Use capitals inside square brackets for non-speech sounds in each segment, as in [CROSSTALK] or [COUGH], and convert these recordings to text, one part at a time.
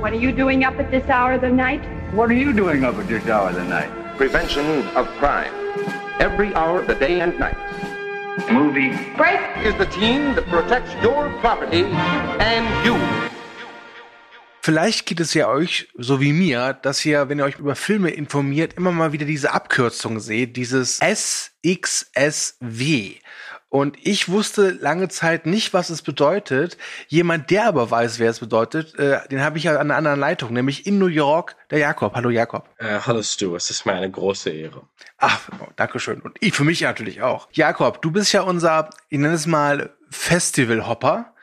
What are you doing up at this hour of the night? What are you doing up at this hour of the night? Prevention of crime. Every hour of the day and night. Movie. Break! Is the team that protects your property and you. Vielleicht geht es ja euch so wie mir, dass ihr, wenn ihr euch über Filme informiert, immer mal wieder diese Abkürzung seht, dieses SXSW. Und ich wusste lange Zeit nicht, was es bedeutet. Jemand, der aber weiß, wer es bedeutet, äh, den habe ich ja an einer anderen Leitung, nämlich in New York, der Jakob. Hallo Jakob. Äh, hallo Stu, es ist mir eine große Ehre. Ach, oh, danke schön. Und ich für mich natürlich auch. Jakob, du bist ja unser, ich nenne es mal Festival-Hopper.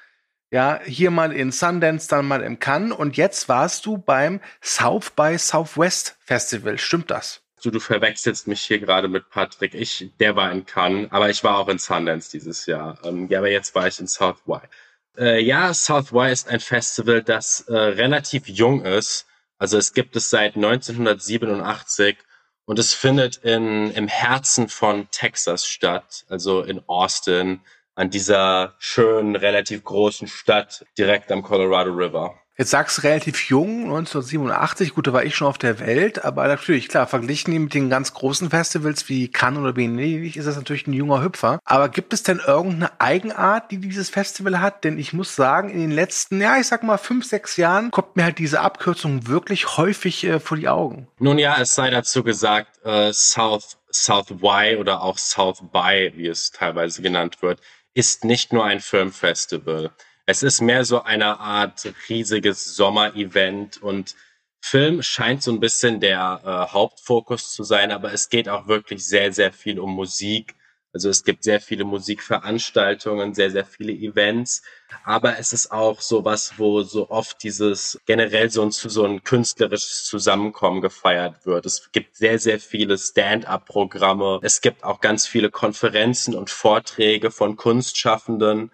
Ja, hier mal in Sundance, dann mal im Cannes und jetzt warst du beim South by Southwest Festival. Stimmt das? Du, du verwechselst mich hier gerade mit Patrick. Ich, der war in Cannes, aber ich war auch in Sundance dieses Jahr. Ähm, ja, aber jetzt war ich in South Y. Äh, ja, South Y ist ein Festival, das äh, relativ jung ist. Also es gibt es seit 1987 und es findet in, im Herzen von Texas statt, also in Austin, an dieser schönen, relativ großen Stadt direkt am Colorado River. Jetzt sagst du relativ jung, 1987, gut, da war ich schon auf der Welt, aber natürlich, klar, verglichen mit den ganz großen Festivals wie Cannes oder Venedig ist das natürlich ein junger Hüpfer. Aber gibt es denn irgendeine Eigenart, die dieses Festival hat? Denn ich muss sagen, in den letzten, ja, ich sag mal, fünf, sechs Jahren kommt mir halt diese Abkürzung wirklich häufig äh, vor die Augen. Nun ja, es sei dazu gesagt, äh, South, South Y oder auch South by, wie es teilweise genannt wird, ist nicht nur ein Filmfestival. Es ist mehr so eine Art riesiges Sommerevent und Film scheint so ein bisschen der äh, Hauptfokus zu sein, aber es geht auch wirklich sehr, sehr viel um Musik. Also es gibt sehr viele Musikveranstaltungen, sehr, sehr viele Events, aber es ist auch sowas, wo so oft dieses generell so ein, so ein künstlerisches Zusammenkommen gefeiert wird. Es gibt sehr, sehr viele Stand-up-Programme. Es gibt auch ganz viele Konferenzen und Vorträge von Kunstschaffenden.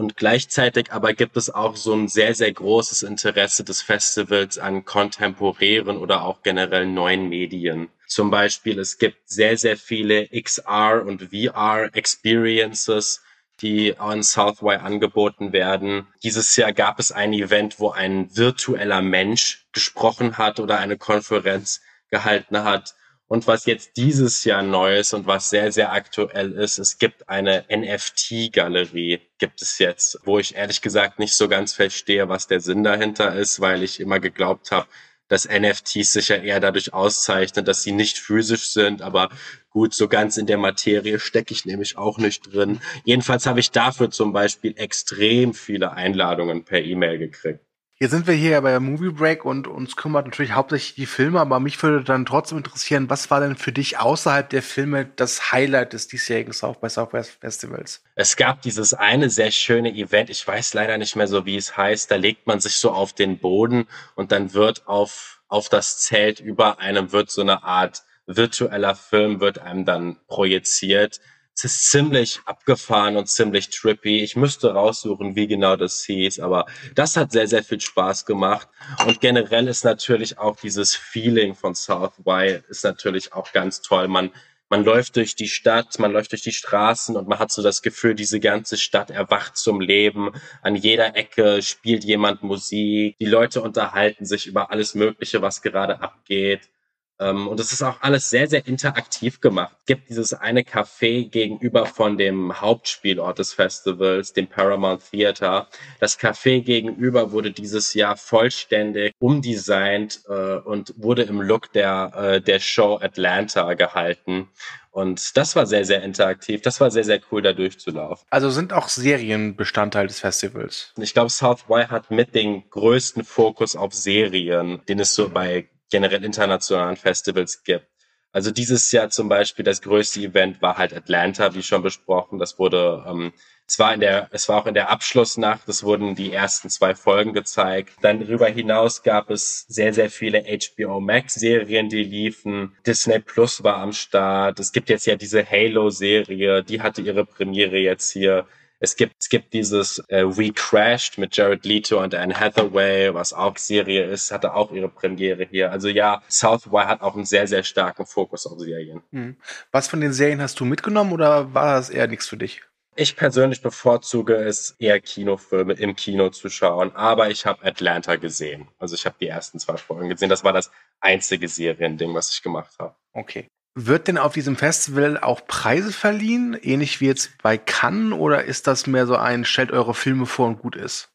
Und gleichzeitig aber gibt es auch so ein sehr, sehr großes Interesse des Festivals an kontemporären oder auch generell neuen Medien. Zum Beispiel, es gibt sehr, sehr viele XR und VR Experiences, die an South Y angeboten werden. Dieses Jahr gab es ein Event, wo ein virtueller Mensch gesprochen hat oder eine Konferenz gehalten hat. Und was jetzt dieses Jahr neu ist und was sehr, sehr aktuell ist, es gibt eine NFT-Galerie, gibt es jetzt, wo ich ehrlich gesagt nicht so ganz verstehe, was der Sinn dahinter ist, weil ich immer geglaubt habe, dass NFTs sich ja eher dadurch auszeichnen, dass sie nicht physisch sind, aber gut, so ganz in der Materie stecke ich nämlich auch nicht drin. Jedenfalls habe ich dafür zum Beispiel extrem viele Einladungen per E-Mail gekriegt. Jetzt sind wir hier bei Movie Break und uns kümmert natürlich hauptsächlich die Filme, aber mich würde dann trotzdem interessieren, was war denn für dich außerhalb der Filme das Highlight des diesjährigen South by Southwest Festivals? Es gab dieses eine sehr schöne Event, ich weiß leider nicht mehr so, wie es heißt, da legt man sich so auf den Boden und dann wird auf, auf das Zelt über einem wird so eine Art virtueller Film wird einem dann projiziert es ist ziemlich abgefahren und ziemlich trippy. Ich müsste raussuchen, wie genau das hieß, aber das hat sehr, sehr viel Spaß gemacht. Und generell ist natürlich auch dieses Feeling von South Y ist natürlich auch ganz toll. Man, man läuft durch die Stadt, man läuft durch die Straßen und man hat so das Gefühl, diese ganze Stadt erwacht zum Leben. An jeder Ecke spielt jemand Musik. Die Leute unterhalten sich über alles Mögliche, was gerade abgeht. Ähm, und es ist auch alles sehr, sehr interaktiv gemacht. Es gibt dieses eine Café gegenüber von dem Hauptspielort des Festivals, dem Paramount Theater. Das Café gegenüber wurde dieses Jahr vollständig umdesignt äh, und wurde im Look der, äh, der Show Atlanta gehalten. Und das war sehr, sehr interaktiv. Das war sehr, sehr cool, da durchzulaufen. Also sind auch Serien Bestandteil des Festivals? Ich glaube, South Y hat mit den größten Fokus auf Serien, den es so bei generell internationalen Festivals gibt. Also dieses Jahr zum Beispiel das größte Event war halt Atlanta, wie schon besprochen. Das wurde, ähm, es war in der, es war auch in der Abschlussnacht. Es wurden die ersten zwei Folgen gezeigt. Dann darüber hinaus gab es sehr, sehr viele HBO Max Serien, die liefen. Disney Plus war am Start. Es gibt jetzt ja diese Halo Serie, die hatte ihre Premiere jetzt hier. Es gibt, es gibt dieses äh, We Crashed mit Jared Leto und Anne Hathaway, was auch Serie ist, hatte auch ihre Premiere hier. Also ja, South Y hat auch einen sehr, sehr starken Fokus auf Serien. Hm. Was von den Serien hast du mitgenommen oder war das eher nichts für dich? Ich persönlich bevorzuge es eher Kinofilme im Kino zu schauen, aber ich habe Atlanta gesehen. Also ich habe die ersten zwei Folgen gesehen. Das war das einzige Seriending, was ich gemacht habe. Okay. Wird denn auf diesem Festival auch Preise verliehen, ähnlich wie jetzt bei Cannes, oder ist das mehr so ein stellt eure Filme vor und gut ist?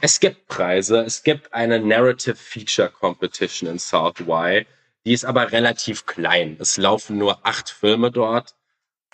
Es gibt Preise. Es gibt eine Narrative Feature Competition in South Y. Die ist aber relativ klein. Es laufen nur acht Filme dort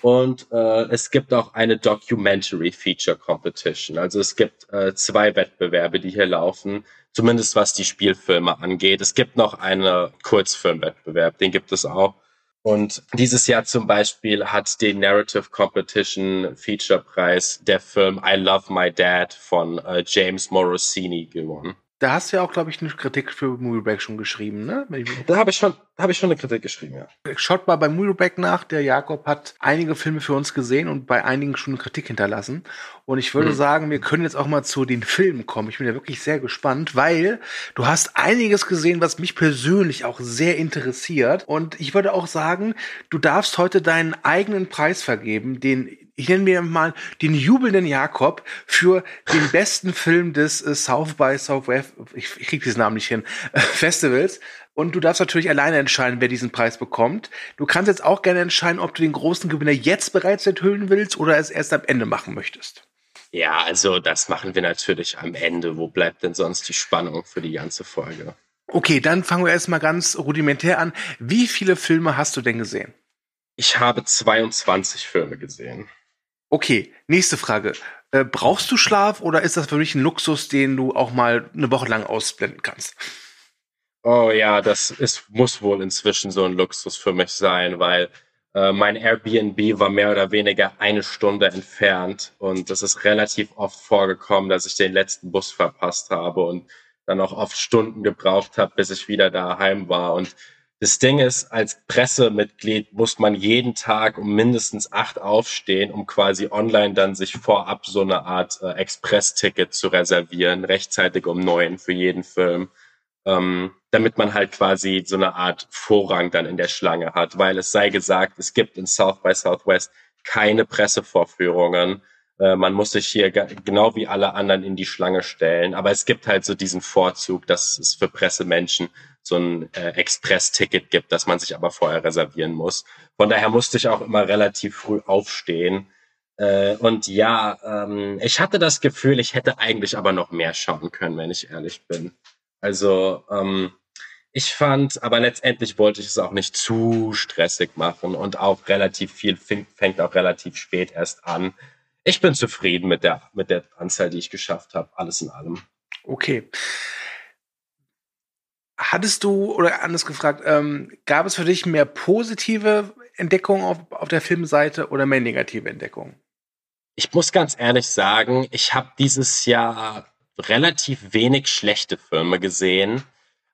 und äh, es gibt auch eine Documentary Feature Competition. Also es gibt äh, zwei Wettbewerbe, die hier laufen, zumindest was die Spielfilme angeht. Es gibt noch einen Kurzfilmwettbewerb, den gibt es auch. Und dieses Jahr zum Beispiel hat den Narrative Competition Feature Preis der Film I Love My Dad von äh, James Morosini gewonnen. Da hast du ja auch, glaube ich, eine Kritik für Break schon geschrieben, ne? Da habe ich schon, habe ich schon eine Kritik geschrieben, ja. Schaut mal bei Break nach. Der Jakob hat einige Filme für uns gesehen und bei einigen schon eine Kritik hinterlassen. Und ich würde hm. sagen, wir können jetzt auch mal zu den Filmen kommen. Ich bin ja wirklich sehr gespannt, weil du hast einiges gesehen, was mich persönlich auch sehr interessiert. Und ich würde auch sagen, du darfst heute deinen eigenen Preis vergeben, den ich nenne mir mal den jubelnden Jakob für den besten Film des äh, South by Southwest, ich, ich krieg diesen Namen nicht hin, äh, Festivals. Und du darfst natürlich alleine entscheiden, wer diesen Preis bekommt. Du kannst jetzt auch gerne entscheiden, ob du den großen Gewinner jetzt bereits enthüllen willst oder es erst am Ende machen möchtest. Ja, also das machen wir natürlich am Ende. Wo bleibt denn sonst die Spannung für die ganze Folge? Okay, dann fangen wir erstmal ganz rudimentär an. Wie viele Filme hast du denn gesehen? Ich habe 22 Filme gesehen. Okay, nächste Frage. Äh, brauchst du Schlaf oder ist das für mich ein Luxus, den du auch mal eine Woche lang ausblenden kannst? Oh ja, das ist, muss wohl inzwischen so ein Luxus für mich sein, weil äh, mein Airbnb war mehr oder weniger eine Stunde entfernt und es ist relativ oft vorgekommen, dass ich den letzten Bus verpasst habe und dann auch oft Stunden gebraucht habe, bis ich wieder daheim war und das Ding ist, als Pressemitglied muss man jeden Tag um mindestens acht aufstehen, um quasi online dann sich vorab so eine Art äh, Express-Ticket zu reservieren, rechtzeitig um neun für jeden Film, ähm, damit man halt quasi so eine Art Vorrang dann in der Schlange hat, weil es sei gesagt, es gibt in South by Southwest keine Pressevorführungen. Äh, man muss sich hier genau wie alle anderen in die Schlange stellen, aber es gibt halt so diesen Vorzug, dass es für Pressemenschen so ein äh, Express-Ticket gibt, das man sich aber vorher reservieren muss. Von daher musste ich auch immer relativ früh aufstehen. Äh, und ja, ähm, ich hatte das Gefühl, ich hätte eigentlich aber noch mehr schauen können, wenn ich ehrlich bin. Also ähm, ich fand, aber letztendlich wollte ich es auch nicht zu stressig machen und auch relativ viel fängt auch relativ spät erst an. Ich bin zufrieden mit der mit der Anzahl, die ich geschafft habe, alles in allem. Okay. Hattest du, oder anders gefragt, ähm, gab es für dich mehr positive Entdeckungen auf, auf der Filmseite oder mehr negative Entdeckungen? Ich muss ganz ehrlich sagen, ich habe dieses Jahr relativ wenig schlechte Filme gesehen,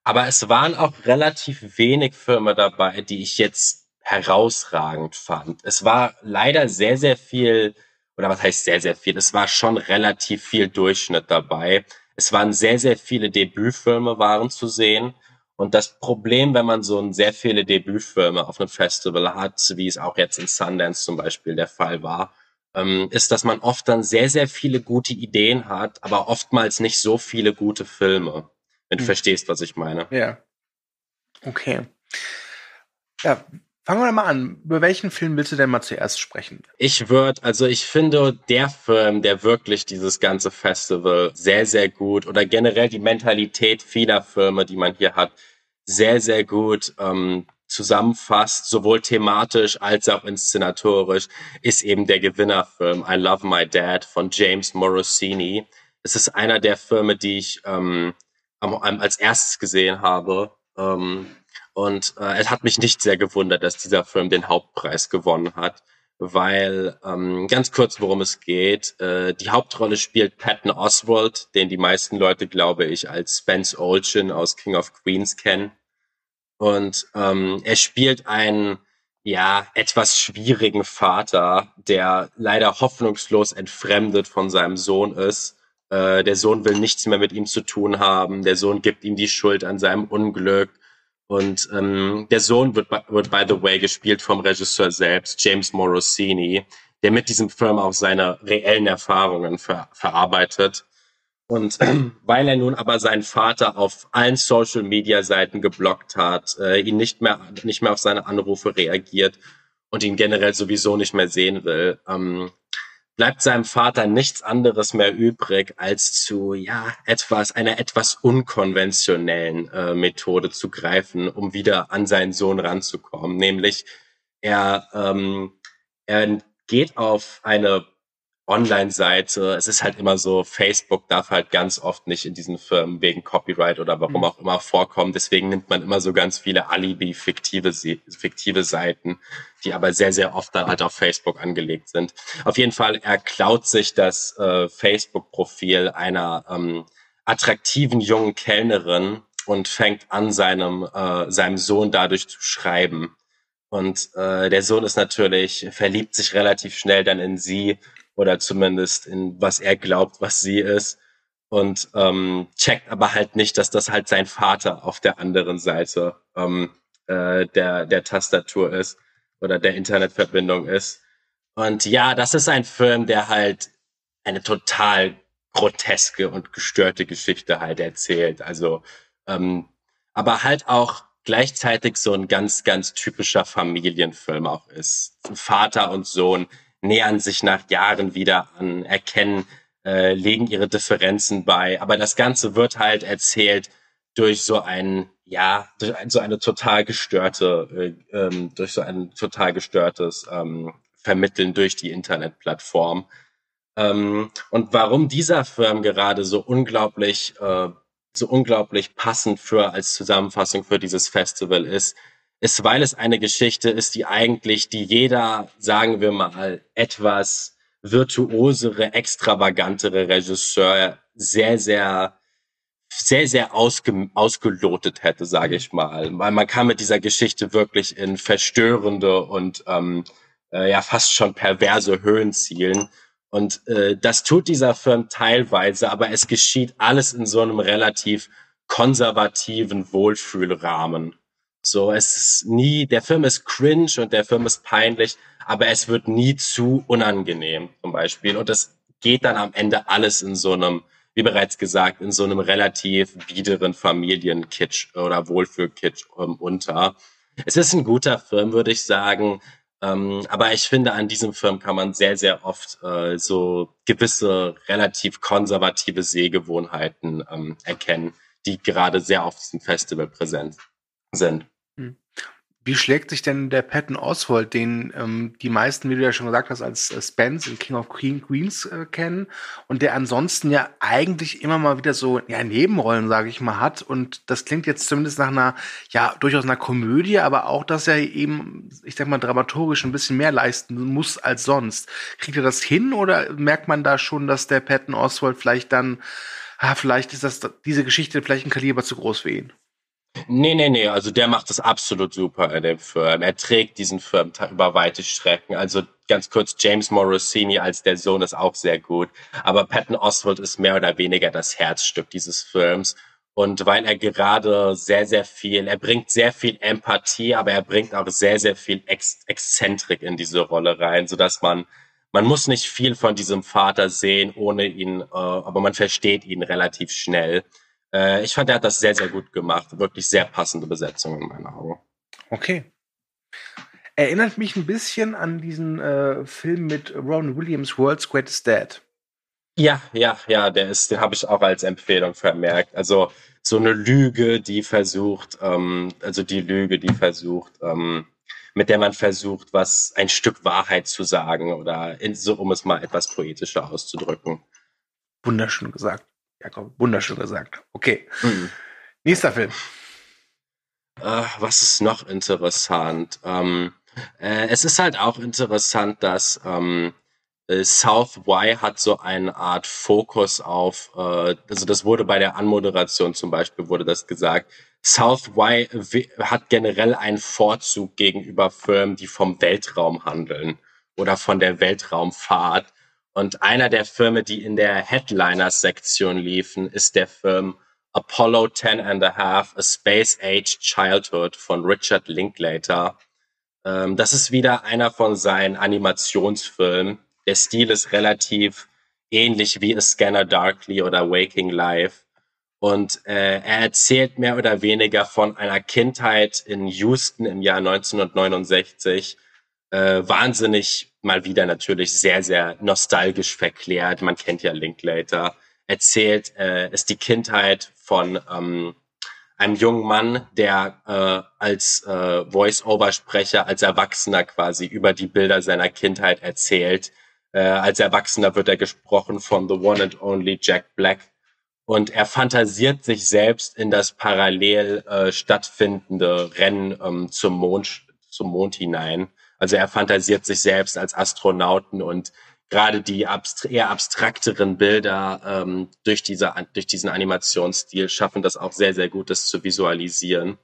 aber es waren auch relativ wenig Filme dabei, die ich jetzt herausragend fand. Es war leider sehr, sehr viel, oder was heißt sehr, sehr viel? Es war schon relativ viel Durchschnitt dabei. Es waren sehr, sehr viele Debütfilme waren zu sehen. Und das Problem, wenn man so sehr viele Debütfilme auf einem Festival hat, wie es auch jetzt in Sundance zum Beispiel der Fall war, ähm, ist, dass man oft dann sehr, sehr viele gute Ideen hat, aber oftmals nicht so viele gute Filme. Wenn du hm. verstehst, was ich meine. Ja. Okay. Ja, Fangen wir mal an. Über welchen Film willst du denn mal zuerst sprechen? Ich würde, also ich finde, der Film, der wirklich dieses ganze Festival sehr, sehr gut oder generell die Mentalität vieler Filme, die man hier hat, sehr, sehr gut ähm, zusammenfasst, sowohl thematisch als auch inszenatorisch, ist eben der Gewinnerfilm I Love My Dad von James Morosini. Es ist einer der Filme, die ich ähm, als erstes gesehen habe. Ähm, und äh, es hat mich nicht sehr gewundert, dass dieser Film den Hauptpreis gewonnen hat, weil ähm, ganz kurz, worum es geht. Äh, die Hauptrolle spielt Patton Oswald, den die meisten Leute, glaube ich, als Spence Olchin aus King of Queens kennen. Und ähm, er spielt einen ja etwas schwierigen Vater, der leider hoffnungslos entfremdet von seinem Sohn ist. Äh, der Sohn will nichts mehr mit ihm zu tun haben. Der Sohn gibt ihm die Schuld an seinem Unglück und ähm, der Sohn wird, wird, by the way, gespielt vom Regisseur selbst, James Morosini, der mit diesem Film auch seine reellen Erfahrungen ver verarbeitet. Und [CLEARS THROAT] weil er nun aber seinen Vater auf allen Social Media Seiten geblockt hat, äh, ihn nicht mehr, nicht mehr auf seine Anrufe reagiert und ihn generell sowieso nicht mehr sehen will, ähm, bleibt seinem Vater nichts anderes mehr übrig, als zu, ja, etwas, einer etwas unkonventionellen äh, Methode zu greifen, um wieder an seinen Sohn ranzukommen. Nämlich, er, ähm, er geht auf eine Online-Seite. Es ist halt immer so, Facebook darf halt ganz oft nicht in diesen Firmen wegen Copyright oder warum mhm. auch immer vorkommen. Deswegen nimmt man immer so ganz viele Alibi-fiktive fiktive Seiten, die aber sehr, sehr oft dann halt auf Facebook angelegt sind. Auf jeden Fall, er klaut sich das äh, Facebook-Profil einer ähm, attraktiven jungen Kellnerin und fängt an, seinem, äh, seinem Sohn dadurch zu schreiben. Und äh, der Sohn ist natürlich, verliebt sich relativ schnell dann in sie oder zumindest in was er glaubt, was sie ist und ähm, checkt aber halt nicht, dass das halt sein Vater auf der anderen Seite ähm, äh, der der Tastatur ist oder der Internetverbindung ist. Und ja, das ist ein Film, der halt eine total groteske und gestörte Geschichte halt erzählt. Also, ähm, aber halt auch gleichzeitig so ein ganz, ganz typischer Familienfilm auch ist. Vater und Sohn, nähern sich nach Jahren wieder an, erkennen, äh, legen ihre Differenzen bei. Aber das Ganze wird halt erzählt durch so ein, ja, durch ein, so eine total gestörte, äh, ähm, durch so ein total gestörtes ähm, Vermitteln durch die Internetplattform. Ähm, und warum dieser Film gerade so unglaublich, äh, so unglaublich passend für als Zusammenfassung für dieses Festival ist, ist, weil es eine Geschichte ist, die eigentlich, die jeder, sagen wir mal, etwas virtuosere, extravagantere Regisseur sehr, sehr, sehr, sehr ausge, ausgelotet hätte, sage ich mal. Weil man kann mit dieser Geschichte wirklich in verstörende und ähm, äh, ja fast schon perverse Höhen zielen. Und äh, das tut dieser Film teilweise, aber es geschieht alles in so einem relativ konservativen Wohlfühlrahmen. So, es ist nie, der Film ist cringe und der Film ist peinlich, aber es wird nie zu unangenehm, zum Beispiel. Und es geht dann am Ende alles in so einem, wie bereits gesagt, in so einem relativ biederen Familienkitsch oder Wohlfühlkitsch um, unter. Es ist ein guter Film, würde ich sagen. Ähm, aber ich finde, an diesem Film kann man sehr, sehr oft äh, so gewisse relativ konservative Sehgewohnheiten ähm, erkennen, die gerade sehr auf diesem Festival präsent sind. Wie schlägt sich denn der Patton Oswald, den ähm, die meisten, wie du ja schon gesagt hast, als äh, Spence in King of Queen Queens äh, kennen und der ansonsten ja eigentlich immer mal wieder so ja, Nebenrollen, sage ich mal, hat und das klingt jetzt zumindest nach einer, ja, durchaus einer Komödie, aber auch, dass er eben, ich sag mal, dramaturgisch ein bisschen mehr leisten muss als sonst. Kriegt er das hin oder merkt man da schon, dass der Patton Oswald vielleicht dann, ah, vielleicht ist das diese Geschichte vielleicht ein Kaliber zu groß für ihn? Nee, nee, nee, also der macht das absolut super in dem Film. Er trägt diesen Film über weite Strecken. Also ganz kurz, James Morosini als der Sohn ist auch sehr gut. Aber Patton Oswald ist mehr oder weniger das Herzstück dieses Films. Und weil er gerade sehr, sehr viel, er bringt sehr viel Empathie, aber er bringt auch sehr, sehr viel Ex Exzentrik in diese Rolle rein, sodass man, man muss nicht viel von diesem Vater sehen, ohne ihn, äh, aber man versteht ihn relativ schnell. Äh, ich fand, er hat das sehr, sehr gut gemacht. Wirklich sehr passende Besetzung in meinen Augen. Okay. Erinnert mich ein bisschen an diesen äh, Film mit Ron Williams, World's Greatest Dad. Ja, ja, ja, der ist, den habe ich auch als Empfehlung vermerkt. Also so eine Lüge, die versucht, ähm, also die Lüge, die versucht, ähm, mit der man versucht, was ein Stück Wahrheit zu sagen oder in, so, um es mal etwas poetischer auszudrücken. Wunderschön gesagt. Jakob, wunderschön gesagt. Okay. Mhm. Nächster Film. Äh, was ist noch interessant? Ähm, äh, es ist halt auch interessant, dass ähm, äh, South Y hat so eine Art Fokus auf, äh, also das wurde bei der Anmoderation zum Beispiel, wurde das gesagt, South Y hat generell einen Vorzug gegenüber Firmen, die vom Weltraum handeln oder von der Weltraumfahrt und einer der Filme, die in der Headliners-Sektion liefen, ist der Film Apollo 10 and a Half, A Space Age Childhood von Richard Linklater. Ähm, das ist wieder einer von seinen Animationsfilmen. Der Stil ist relativ ähnlich wie A Scanner Darkly oder Waking Life. Und äh, er erzählt mehr oder weniger von einer Kindheit in Houston im Jahr 1969. Äh, wahnsinnig mal wieder natürlich sehr, sehr nostalgisch verklärt. Man kennt ja Linklater. Erzählt äh, ist die Kindheit von ähm, einem jungen Mann, der äh, als äh, Voice-Over-Sprecher, als Erwachsener quasi über die Bilder seiner Kindheit erzählt. Äh, als Erwachsener wird er gesprochen von The One and Only Jack Black. Und er fantasiert sich selbst in das parallel äh, stattfindende Rennen ähm, zum Mond, zum Mond hinein. Also er fantasiert sich selbst als Astronauten und gerade die abstra eher abstrakteren Bilder ähm, durch, diese, durch diesen Animationsstil schaffen das auch sehr, sehr gut, das zu visualisieren.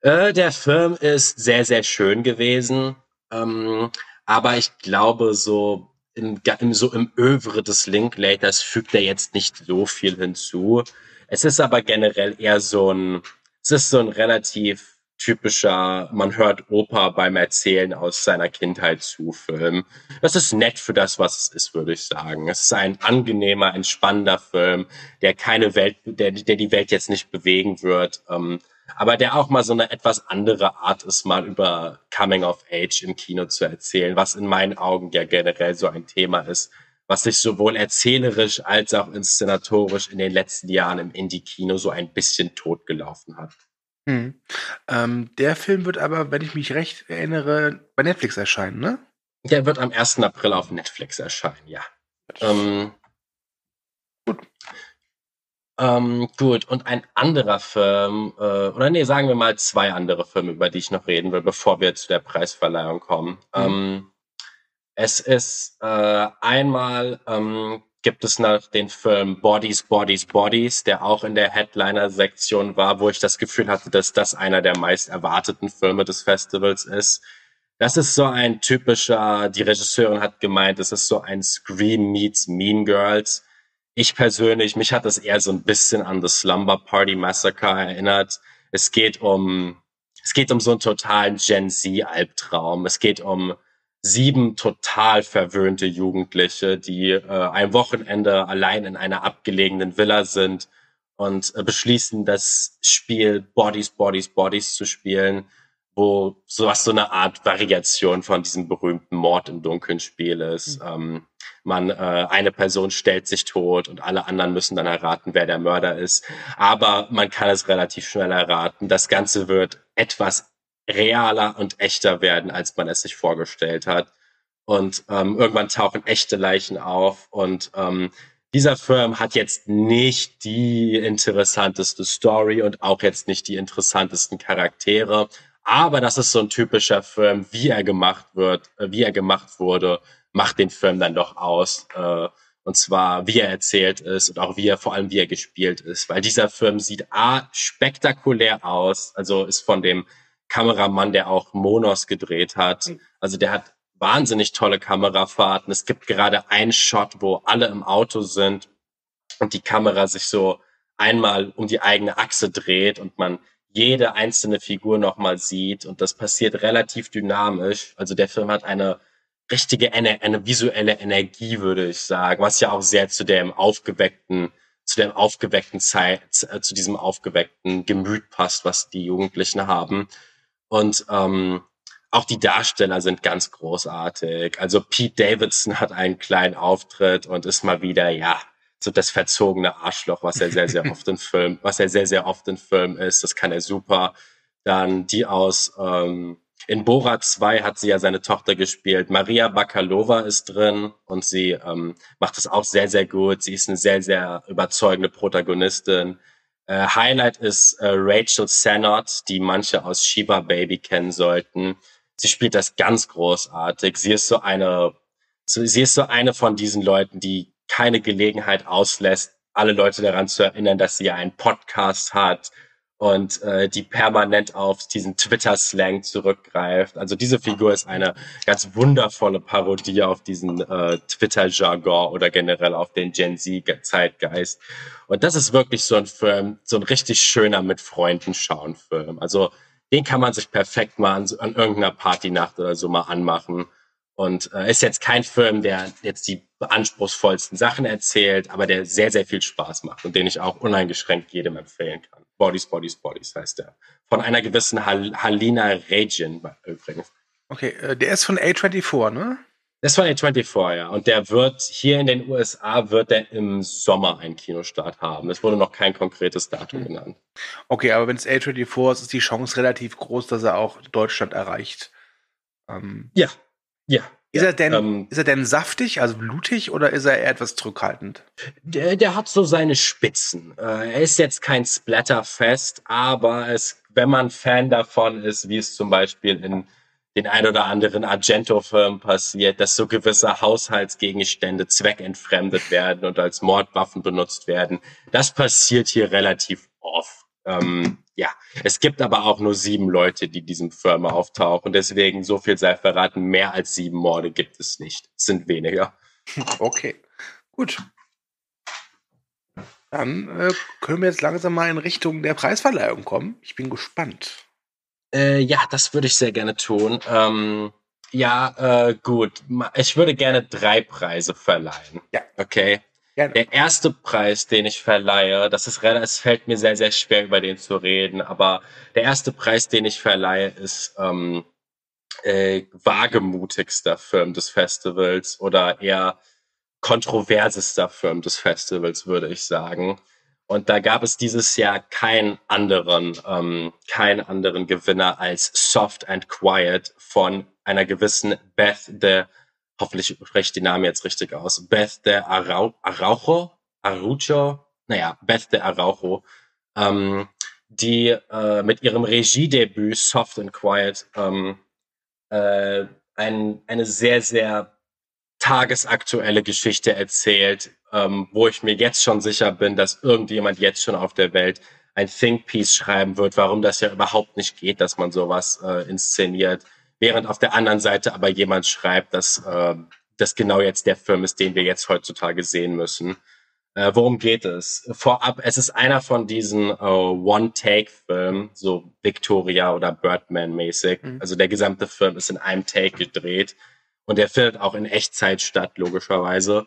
Äh, der Film ist sehr, sehr schön gewesen, ähm, aber ich glaube, so im, im, so im Övre des Linklaters fügt er jetzt nicht so viel hinzu. Es ist aber generell eher so ein, es ist so ein relativ typischer, man hört Opa beim Erzählen aus seiner Kindheit zu Film. Das ist nett für das, was es ist, würde ich sagen. Es ist ein angenehmer, entspannender Film, der keine Welt, der, der die Welt jetzt nicht bewegen wird, ähm, aber der auch mal so eine etwas andere Art ist, mal über Coming of Age im Kino zu erzählen, was in meinen Augen ja generell so ein Thema ist, was sich sowohl erzählerisch als auch inszenatorisch in den letzten Jahren im Indie-Kino so ein bisschen totgelaufen hat. Hm. Ähm, der Film wird aber, wenn ich mich recht erinnere, bei Netflix erscheinen, ne? Der wird am 1. April auf Netflix erscheinen, ja. Ähm, gut. Ähm, gut, und ein anderer Film, äh, oder nee, sagen wir mal zwei andere Filme, über die ich noch reden will, bevor wir zu der Preisverleihung kommen. Mhm. Es ist äh, einmal ähm, gibt es noch den Film Bodies, Bodies, Bodies, der auch in der Headliner-Sektion war, wo ich das Gefühl hatte, dass das einer der meist erwarteten Filme des Festivals ist. Das ist so ein typischer, die Regisseurin hat gemeint, es ist so ein Scream meets Mean Girls. Ich persönlich, mich hat das eher so ein bisschen an The Slumber Party Massacre erinnert. Es geht um, es geht um so einen totalen Gen Z-Albtraum. Es geht um sieben total verwöhnte Jugendliche, die äh, ein Wochenende allein in einer abgelegenen Villa sind und äh, beschließen, das Spiel Bodies, Bodies, Bodies zu spielen, wo sowas so eine Art Variation von diesem berühmten Mord im dunklen Spiel ist. Mhm. Ähm, man, äh, eine Person stellt sich tot und alle anderen müssen dann erraten, wer der Mörder ist. Aber man kann es relativ schnell erraten. Das Ganze wird etwas realer und echter werden, als man es sich vorgestellt hat. Und ähm, irgendwann tauchen echte Leichen auf. Und ähm, dieser Film hat jetzt nicht die interessanteste Story und auch jetzt nicht die interessantesten Charaktere. Aber das ist so ein typischer Film, wie er gemacht wird, äh, wie er gemacht wurde, macht den Film dann doch aus. Äh, und zwar, wie er erzählt ist und auch wie er, vor allem wie er gespielt ist. Weil dieser Film sieht A, spektakulär aus, also ist von dem Kameramann, der auch Monos gedreht hat. Mhm. Also der hat wahnsinnig tolle Kamerafahrten. Es gibt gerade einen Shot, wo alle im Auto sind und die Kamera sich so einmal um die eigene Achse dreht und man jede einzelne Figur nochmal sieht und das passiert relativ dynamisch. Also der Film hat eine richtige, eine, eine visuelle Energie, würde ich sagen, was ja auch sehr zu dem aufgeweckten, zu dem aufgeweckten Zeit, äh, zu diesem aufgeweckten Gemüt passt, was die Jugendlichen haben. Und ähm, auch die Darsteller sind ganz großartig. Also Pete Davidson hat einen kleinen Auftritt und ist mal wieder, ja, so das verzogene Arschloch, was er sehr, sehr [LAUGHS] oft in Film, was er sehr, sehr oft in Film ist. Das kann er super. Dann die aus ähm, in Bora 2 hat sie ja seine Tochter gespielt. Maria Bakalova ist drin und sie ähm, macht es auch sehr, sehr gut. Sie ist eine sehr, sehr überzeugende Protagonistin. Äh, Highlight ist äh, Rachel Sennott, die manche aus Shiba Baby kennen sollten. Sie spielt das ganz großartig. Sie ist so eine, so, sie ist so eine von diesen Leuten, die keine Gelegenheit auslässt, alle Leute daran zu erinnern, dass sie einen Podcast hat und äh, die permanent auf diesen Twitter-Slang zurückgreift. Also diese Figur ist eine ganz wundervolle Parodie auf diesen äh, Twitter-Jargon oder generell auf den Gen Z-Zeitgeist. Und das ist wirklich so ein Film, so ein richtig schöner mit Freunden schauen Film. Also den kann man sich perfekt mal an, an irgendeiner Partynacht oder so mal anmachen. Und äh, ist jetzt kein Film, der jetzt die anspruchsvollsten Sachen erzählt, aber der sehr, sehr viel Spaß macht und den ich auch uneingeschränkt jedem empfehlen kann. Bodies, Bodies, Bodies heißt der. Von einer gewissen Hal Halina Regin übrigens. Okay, äh, der ist von A24, ne? Das war A24, ja. Und der wird hier in den USA wird der im Sommer einen Kinostart haben. Es wurde noch kein konkretes Datum hm. genannt. Okay, aber wenn es A24 ist, ist die Chance relativ groß, dass er auch Deutschland erreicht. Ähm, ja, ja. Ist, ja, er denn, ähm, ist er denn saftig, also blutig, oder ist er eher etwas zurückhaltend? Der, der hat so seine Spitzen. Äh, er ist jetzt kein Splatterfest, aber es, wenn man Fan davon ist, wie es zum Beispiel in den ein oder anderen Argento-Firmen passiert, dass so gewisse Haushaltsgegenstände zweckentfremdet werden und als Mordwaffen benutzt werden. Das passiert hier relativ oft. Ähm, ja, es gibt aber auch nur sieben Leute, die diesem Firma auftauchen. Deswegen, so viel sei verraten, mehr als sieben Morde gibt es nicht. Es sind weniger. Okay, gut. Dann äh, können wir jetzt langsam mal in Richtung der Preisverleihung kommen. Ich bin gespannt. Äh, ja, das würde ich sehr gerne tun. Ähm, ja, äh, gut. Ich würde gerne drei Preise verleihen. Ja. Okay. Gerne. Der erste Preis, den ich verleihe, das ist es fällt mir sehr, sehr schwer, über den zu reden, aber der erste Preis, den ich verleihe, ist ähm, äh, wagemutigster Film des Festivals oder eher kontroversester Film des Festivals, würde ich sagen. Und da gab es dieses Jahr keinen anderen, ähm, keinen anderen Gewinner als Soft and Quiet von einer gewissen Beth the, hoffentlich spreche ich die Namen jetzt richtig aus, Beth de Arau Araujo, Arujo, naja, Beth de Araujo, ähm, die äh, mit ihrem Regiedebüt Soft and Quiet ähm, äh, ein, eine sehr, sehr tagesaktuelle Geschichte erzählt, ähm, wo ich mir jetzt schon sicher bin, dass irgendjemand jetzt schon auf der Welt ein Think Piece schreiben wird, warum das ja überhaupt nicht geht, dass man sowas äh, inszeniert, während auf der anderen Seite aber jemand schreibt, dass äh, das genau jetzt der Film ist, den wir jetzt heutzutage sehen müssen. Äh, worum geht es? Vorab, es ist einer von diesen äh, One-Take-Filmen, so Victoria oder Birdman-mäßig. Mhm. Also der gesamte Film ist in einem Take gedreht und der findet auch in Echtzeit statt, logischerweise.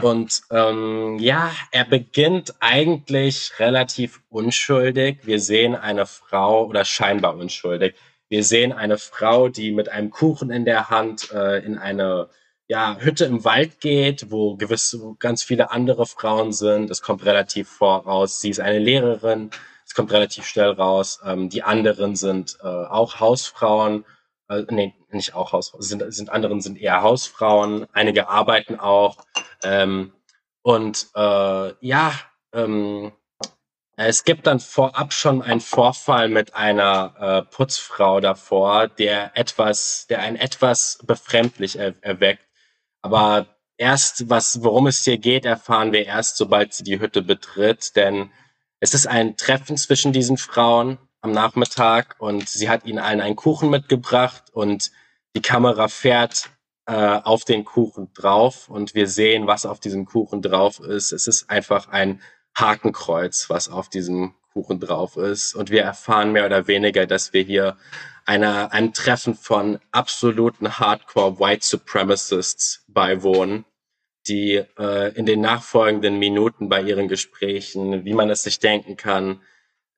Und ähm, ja, er beginnt eigentlich relativ unschuldig. Wir sehen eine Frau oder scheinbar unschuldig. Wir sehen eine Frau, die mit einem Kuchen in der Hand äh, in eine ja, Hütte im Wald geht, wo gewiss ganz viele andere Frauen sind. Es kommt relativ voraus. Sie ist eine Lehrerin. Es kommt relativ schnell raus. Ähm, die anderen sind äh, auch Hausfrauen. Äh, nee, nicht auch Hausfrauen. Sind, sind anderen sind eher Hausfrauen. Einige arbeiten auch. Ähm, und äh, ja, ähm, es gibt dann vorab schon einen Vorfall mit einer äh, Putzfrau davor, der etwas, der ein etwas befremdlich er erweckt. Aber erst, was, worum es hier geht, erfahren wir erst, sobald sie die Hütte betritt, denn es ist ein Treffen zwischen diesen Frauen am Nachmittag und sie hat ihnen allen einen Kuchen mitgebracht und die Kamera fährt äh, auf den Kuchen drauf und wir sehen, was auf diesem Kuchen drauf ist. Es ist einfach ein Hakenkreuz, was auf diesem Kuchen drauf ist. Und wir erfahren mehr oder weniger, dass wir hier einer, einem Treffen von absoluten Hardcore White Supremacists beiwohnen, die äh, in den nachfolgenden Minuten bei ihren Gesprächen, wie man es sich denken kann,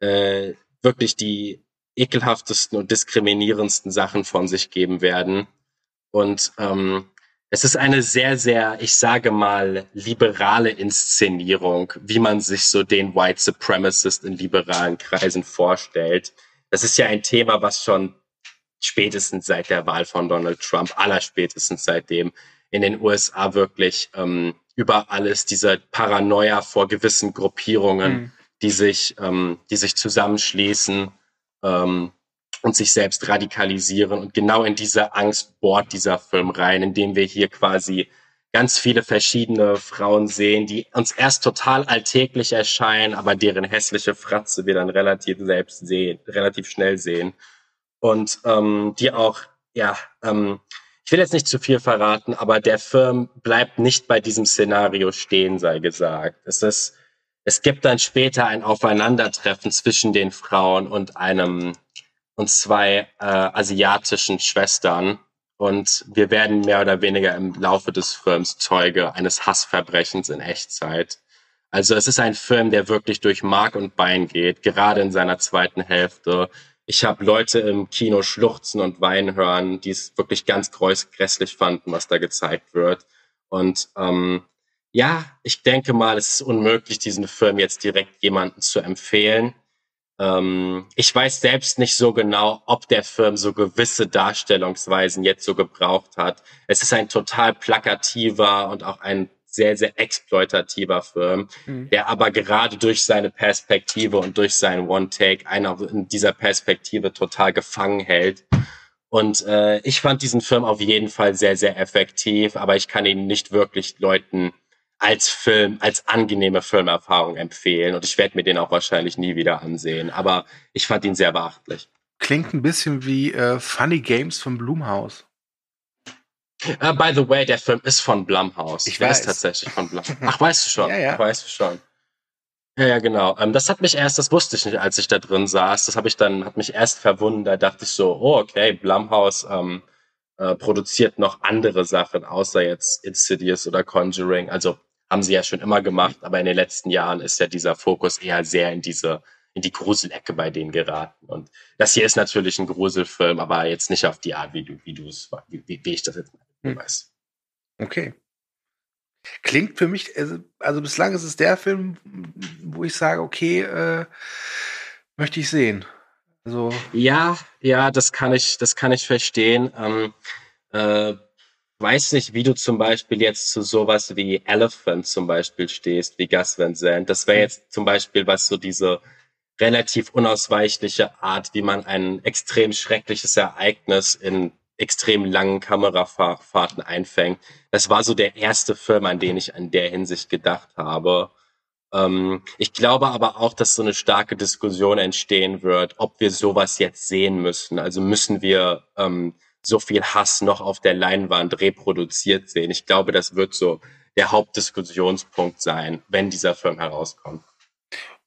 äh, wirklich die ekelhaftesten und diskriminierendsten Sachen von sich geben werden. Und ähm, es ist eine sehr, sehr, ich sage mal, liberale Inszenierung, wie man sich so den White Supremacist in liberalen Kreisen vorstellt. Das ist ja ein Thema, was schon spätestens seit der Wahl von Donald Trump, allerspätestens seitdem in den USA wirklich ähm, überall ist, diese Paranoia vor gewissen Gruppierungen, mhm. die sich, ähm, die sich zusammenschließen ähm, und sich selbst radikalisieren. Und genau in diese Angst bohrt dieser Film rein, indem wir hier quasi ganz viele verschiedene Frauen sehen, die uns erst total alltäglich erscheinen, aber deren hässliche Fratze wir dann relativ selbst sehen, relativ schnell sehen. Und ähm, die auch, ja, ähm, ich will jetzt nicht zu viel verraten, aber der Film bleibt nicht bei diesem Szenario stehen, sei gesagt. Es ist, es gibt dann später ein Aufeinandertreffen zwischen den Frauen und einem und zwei äh, asiatischen Schwestern. Und wir werden mehr oder weniger im Laufe des Films Zeuge eines Hassverbrechens in Echtzeit. Also es ist ein Film, der wirklich durch Mark und Bein geht, gerade in seiner zweiten Hälfte. Ich habe Leute im Kino schluchzen und weinen hören, die es wirklich ganz grässlich fanden, was da gezeigt wird. Und ähm, ja, ich denke mal, es ist unmöglich, diesen Film jetzt direkt jemanden zu empfehlen. Ähm, ich weiß selbst nicht so genau, ob der Film so gewisse Darstellungsweisen jetzt so gebraucht hat. Es ist ein total plakativer und auch ein sehr, sehr exploitativer Film, mhm. der aber gerade durch seine Perspektive und durch seinen One-Take einer in dieser Perspektive total gefangen hält. Und äh, ich fand diesen Film auf jeden Fall sehr, sehr effektiv, aber ich kann ihn nicht wirklich Leuten als Film, als angenehme Filmerfahrung empfehlen. Und ich werde mir den auch wahrscheinlich nie wieder ansehen. Aber ich fand ihn sehr beachtlich. Klingt ein bisschen wie äh, Funny Games von Blumhouse. Uh, by the way, der Film ist von Blumhouse. Ich der weiß. ist tatsächlich von Blumhouse. [LAUGHS] Ach, weißt du schon? Ja, ja. Weißt du schon. Ja, ja, genau. Ähm, das hat mich erst, das wusste ich nicht, als ich da drin saß. Das habe ich dann, hat mich erst verwundert. Da dachte ich so, oh, okay, Blumhouse ähm, äh, produziert noch andere Sachen, außer jetzt Insidious oder Conjuring. Also haben sie ja schon immer gemacht, aber in den letzten Jahren ist ja dieser Fokus eher sehr in diese in die Gruselecke bei denen geraten. Und das hier ist natürlich ein Gruselfilm, aber jetzt nicht auf die Art, wie du, wie du es, wie, wie ich das jetzt hm. weiß. Okay. Klingt für mich, also, also, bislang ist es der Film, wo ich sage, okay, äh, möchte ich sehen. Also ja, ja, das kann ich, das kann ich verstehen. Ähm, äh, weiß nicht, wie du zum Beispiel jetzt zu sowas wie Elephant zum Beispiel stehst, wie Gus Van Sant. Das wäre hm. jetzt zum Beispiel, was so diese relativ unausweichliche Art, wie man ein extrem schreckliches Ereignis in extrem langen Kamerafahrten einfängt. Das war so der erste Film, an den ich an der Hinsicht gedacht habe. Ähm, ich glaube aber auch, dass so eine starke Diskussion entstehen wird, ob wir sowas jetzt sehen müssen. Also müssen wir ähm, so viel Hass noch auf der Leinwand reproduziert sehen. Ich glaube, das wird so der Hauptdiskussionspunkt sein, wenn dieser Film herauskommt.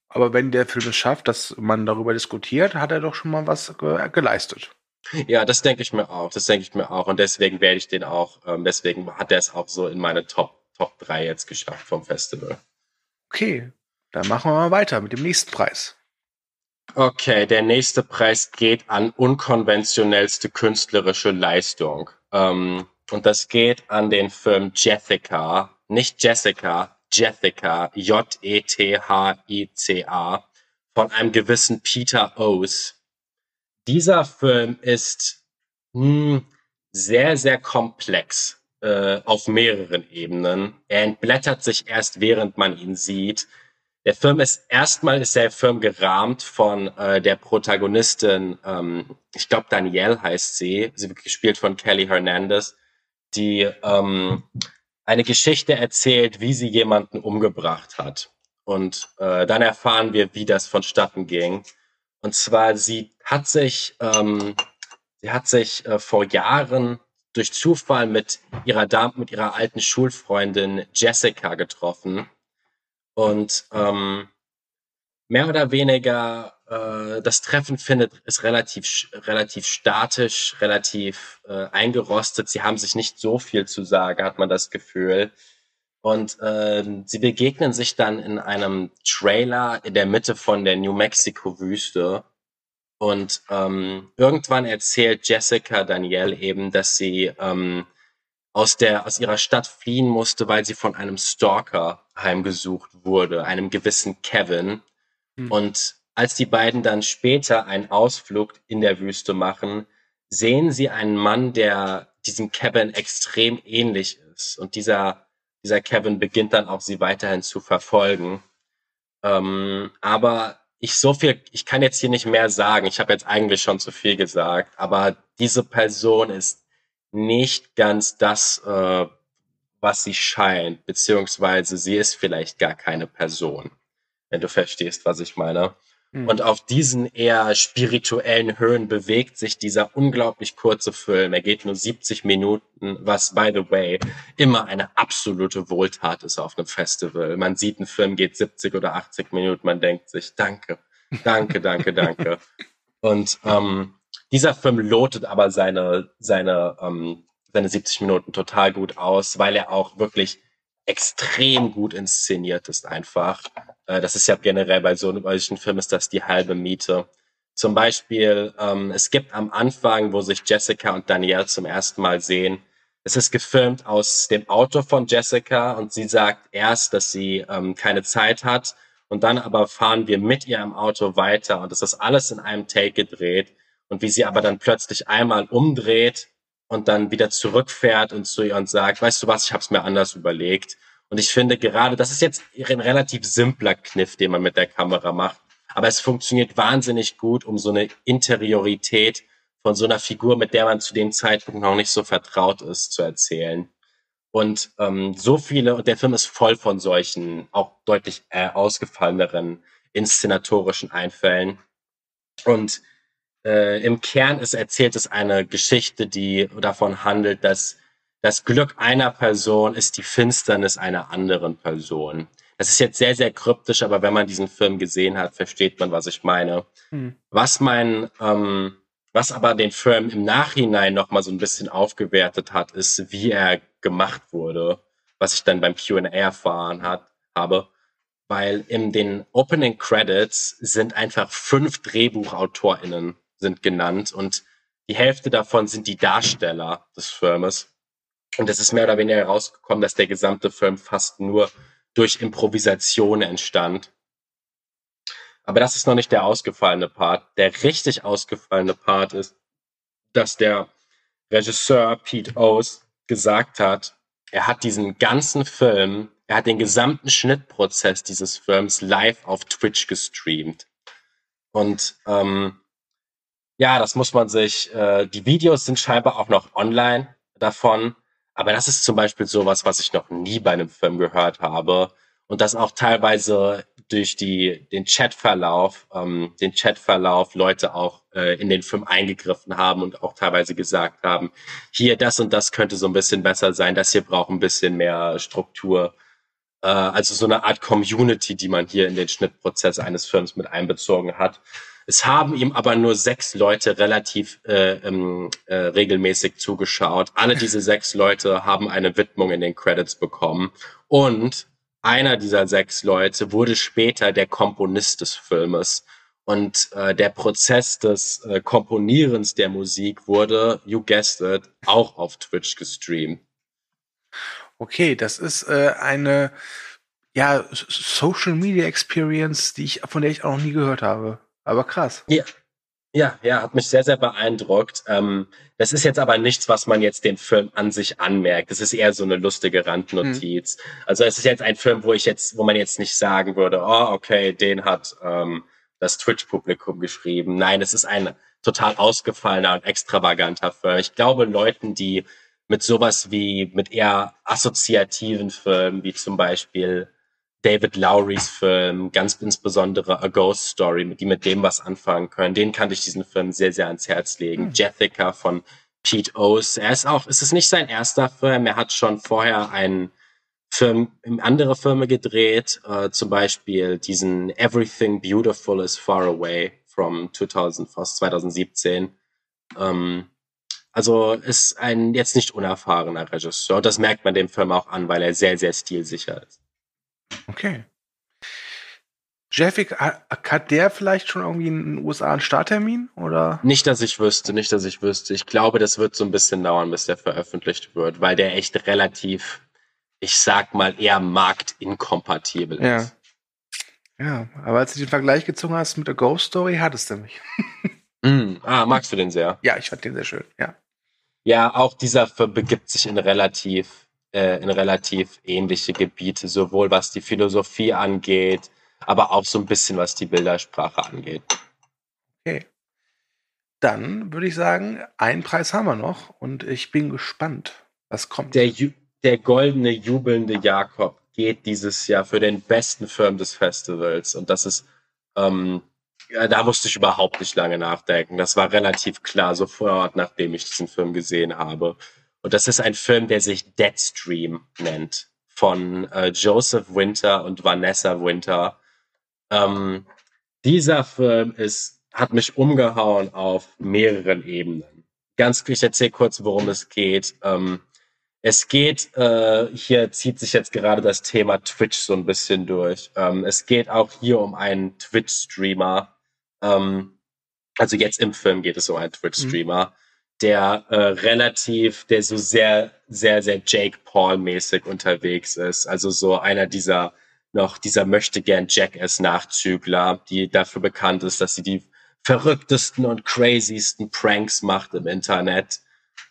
Aber wenn der Film es schafft, dass man darüber diskutiert, hat er doch schon mal was ge geleistet. Ja, das denke ich mir auch. Das denke ich mir auch. Und deswegen werde ich den auch, ähm, deswegen hat er es auch so in meine Top, Top 3 jetzt geschafft vom Festival. Okay, dann machen wir mal weiter mit dem nächsten Preis. Okay, der nächste Preis geht an unkonventionellste künstlerische Leistung. Ähm, und das geht an den Film Jessica, nicht Jessica, Jethica, J-E-T-H-I-C-A, von einem gewissen Peter O's. Dieser Film ist hm, sehr, sehr komplex äh, auf mehreren Ebenen. Er entblättert sich erst, während man ihn sieht. Der Film ist erstmal ist der Film gerahmt von äh, der Protagonistin, ähm, ich glaube Danielle heißt sie, sie wird gespielt von Kelly Hernandez, die ähm, eine Geschichte erzählt, wie sie jemanden umgebracht hat. Und äh, dann erfahren wir, wie das vonstatten ging. Und zwar, sie hat sich, ähm, sie hat sich äh, vor Jahren durch Zufall mit ihrer Dame, mit ihrer alten Schulfreundin Jessica getroffen und ähm, mehr oder weniger äh, das Treffen findet ist relativ relativ statisch, relativ äh, eingerostet. Sie haben sich nicht so viel zu sagen, hat man das Gefühl. Und äh, sie begegnen sich dann in einem Trailer in der Mitte von der New Mexico Wüste. Und ähm, irgendwann erzählt Jessica Danielle eben, dass sie ähm, aus der aus ihrer Stadt fliehen musste, weil sie von einem Stalker heimgesucht wurde, einem gewissen Kevin. Mhm. Und als die beiden dann später einen Ausflug in der Wüste machen, sehen sie einen Mann, der diesem Kevin extrem ähnlich ist. Und dieser, dieser Kevin beginnt dann auch sie weiterhin zu verfolgen. Ähm, aber ich so viel, ich kann jetzt hier nicht mehr sagen. Ich habe jetzt eigentlich schon zu viel gesagt. Aber diese Person ist nicht ganz das, äh, was sie scheint, beziehungsweise sie ist vielleicht gar keine Person, wenn du verstehst, was ich meine. Mhm. Und auf diesen eher spirituellen Höhen bewegt sich dieser unglaublich kurze Film. Er geht nur 70 Minuten, was, by the way, immer eine absolute Wohltat ist auf einem Festival. Man sieht, ein Film geht 70 oder 80 Minuten, man denkt sich, danke, danke, danke, danke. [LAUGHS] Und ähm, dieser Film lotet aber seine, seine, ähm, seine 70 Minuten total gut aus, weil er auch wirklich extrem gut inszeniert ist einfach. Äh, das ist ja generell bei so solchen Filmen ist das die halbe Miete. Zum Beispiel, ähm, es gibt am Anfang, wo sich Jessica und Danielle zum ersten Mal sehen, es ist gefilmt aus dem Auto von Jessica und sie sagt erst, dass sie ähm, keine Zeit hat und dann aber fahren wir mit ihr im Auto weiter und es ist alles in einem Take gedreht und wie sie aber dann plötzlich einmal umdreht und dann wieder zurückfährt und zu ihr und sagt, weißt du was, ich habe es mir anders überlegt. Und ich finde gerade, das ist jetzt ein relativ simpler Kniff, den man mit der Kamera macht. Aber es funktioniert wahnsinnig gut, um so eine Interiorität von so einer Figur, mit der man zu dem Zeitpunkt noch nicht so vertraut ist, zu erzählen. Und ähm, so viele, und der Film ist voll von solchen, auch deutlich äh, ausgefalleneren inszenatorischen Einfällen. Und äh, im Kern ist erzählt es eine Geschichte, die davon handelt, dass das Glück einer Person ist die Finsternis einer anderen Person. Das ist jetzt sehr, sehr kryptisch, aber wenn man diesen Film gesehen hat, versteht man, was ich meine. Hm. Was mein, ähm, was aber den Film im Nachhinein noch mal so ein bisschen aufgewertet hat, ist, wie er gemacht wurde, was ich dann beim Q&A erfahren hat, habe. Weil in den Opening Credits sind einfach fünf DrehbuchautorInnen sind genannt und die Hälfte davon sind die Darsteller des Filmes. Und es ist mehr oder weniger herausgekommen, dass der gesamte Film fast nur durch Improvisation entstand. Aber das ist noch nicht der ausgefallene Part. Der richtig ausgefallene Part ist, dass der Regisseur Pete O's gesagt hat, er hat diesen ganzen Film, er hat den gesamten Schnittprozess dieses Films live auf Twitch gestreamt. Und ähm, ja, das muss man sich, äh, die Videos sind scheinbar auch noch online davon, aber das ist zum Beispiel sowas, was ich noch nie bei einem Film gehört habe. Und das auch teilweise durch die, den Chatverlauf, ähm, den Chatverlauf Leute auch äh, in den Film eingegriffen haben und auch teilweise gesagt haben, hier das und das könnte so ein bisschen besser sein, das hier braucht ein bisschen mehr Struktur. Äh, also so eine Art Community, die man hier in den Schnittprozess eines Films mit einbezogen hat. Es haben ihm aber nur sechs Leute relativ äh, ähm, äh, regelmäßig zugeschaut. Alle diese [LAUGHS] sechs Leute haben eine Widmung in den Credits bekommen. Und einer dieser sechs Leute wurde später der Komponist des Filmes. Und äh, der Prozess des äh, Komponierens der Musik wurde, you guessed it, auch auf Twitch gestreamt. Okay, das ist äh, eine ja, Social Media Experience, die ich, von der ich auch noch nie gehört habe. Aber krass. Ja. Ja, ja, hat mich sehr, sehr beeindruckt. Ähm, das ist jetzt aber nichts, was man jetzt den Film an sich anmerkt. Das ist eher so eine lustige Randnotiz. Hm. Also es ist jetzt ein Film, wo ich jetzt, wo man jetzt nicht sagen würde, oh, okay, den hat ähm, das Twitch-Publikum geschrieben. Nein, es ist ein total ausgefallener und extravaganter Film. Ich glaube, Leuten, die mit sowas wie, mit eher assoziativen Filmen, wie zum Beispiel David Lowrys Film, ganz insbesondere A Ghost Story, die mit dem was anfangen können. Den kann ich diesen Film sehr, sehr ans Herz legen. Mhm. Jethica von Pete O's. Er ist auch, es ist nicht sein erster Film. Er hat schon vorher einen Film, andere Filme gedreht, äh, zum Beispiel diesen Everything Beautiful is Far Away from 2000, fast 2017. Ähm, also ist ein jetzt nicht unerfahrener Regisseur. Das merkt man dem Film auch an, weil er sehr, sehr stilsicher ist. Okay. Jeffik, hat der vielleicht schon irgendwie in den USA einen Starttermin oder? Nicht, dass ich wüsste, nicht, dass ich wüsste. Ich glaube, das wird so ein bisschen dauern, bis der veröffentlicht wird, weil der echt relativ, ich sag mal, eher marktinkompatibel ja. ist. Ja, aber als du den Vergleich gezogen hast mit der Ghost Story, hattest du mich. [LAUGHS] mm, ah, magst du den sehr? Ja, ich fand den sehr schön, ja. Ja, auch dieser begibt sich in relativ in relativ ähnliche Gebiete, sowohl was die Philosophie angeht, aber auch so ein bisschen was die Bildersprache angeht. Okay. Dann würde ich sagen, einen Preis haben wir noch und ich bin gespannt, was kommt. Der, der goldene, jubelnde Jakob geht dieses Jahr für den besten Film des Festivals und das ist ähm, ja, da musste ich überhaupt nicht lange nachdenken. Das war relativ klar sofort, nachdem ich diesen Film gesehen habe. Und das ist ein Film, der sich Deadstream nennt, von äh, Joseph Winter und Vanessa Winter. Ähm, dieser Film ist hat mich umgehauen auf mehreren Ebenen. Ganz, ich erzähle kurz, worum es geht. Ähm, es geht, äh, hier zieht sich jetzt gerade das Thema Twitch so ein bisschen durch. Ähm, es geht auch hier um einen Twitch-Streamer. Ähm, also jetzt im Film geht es um einen Twitch-Streamer, mhm. Der äh, relativ, der so sehr, sehr, sehr Jake Paul-mäßig unterwegs ist. Also so einer dieser noch dieser möchte gern Jackass-Nachzügler, die dafür bekannt ist, dass sie die verrücktesten und craziesten Pranks macht im Internet.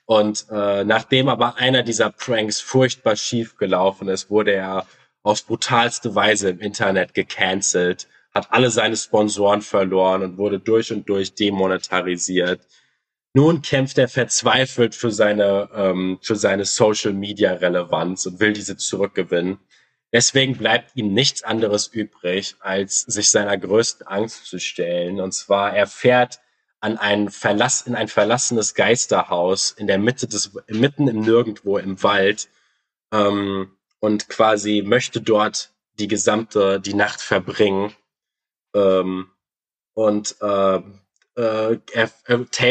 Und äh, nachdem aber einer dieser Pranks furchtbar schief gelaufen ist, wurde er auf brutalste Weise im Internet gecancelt, hat alle seine Sponsoren verloren und wurde durch und durch demonetarisiert. Nun kämpft er verzweifelt für seine, ähm, für seine Social Media Relevanz und will diese zurückgewinnen. Deswegen bleibt ihm nichts anderes übrig, als sich seiner größten Angst zu stellen. Und zwar, er fährt an ein Verlass, in ein verlassenes Geisterhaus in der Mitte des, mitten im Nirgendwo im Wald, ähm, und quasi möchte dort die gesamte, die Nacht verbringen. Ähm, und äh, äh,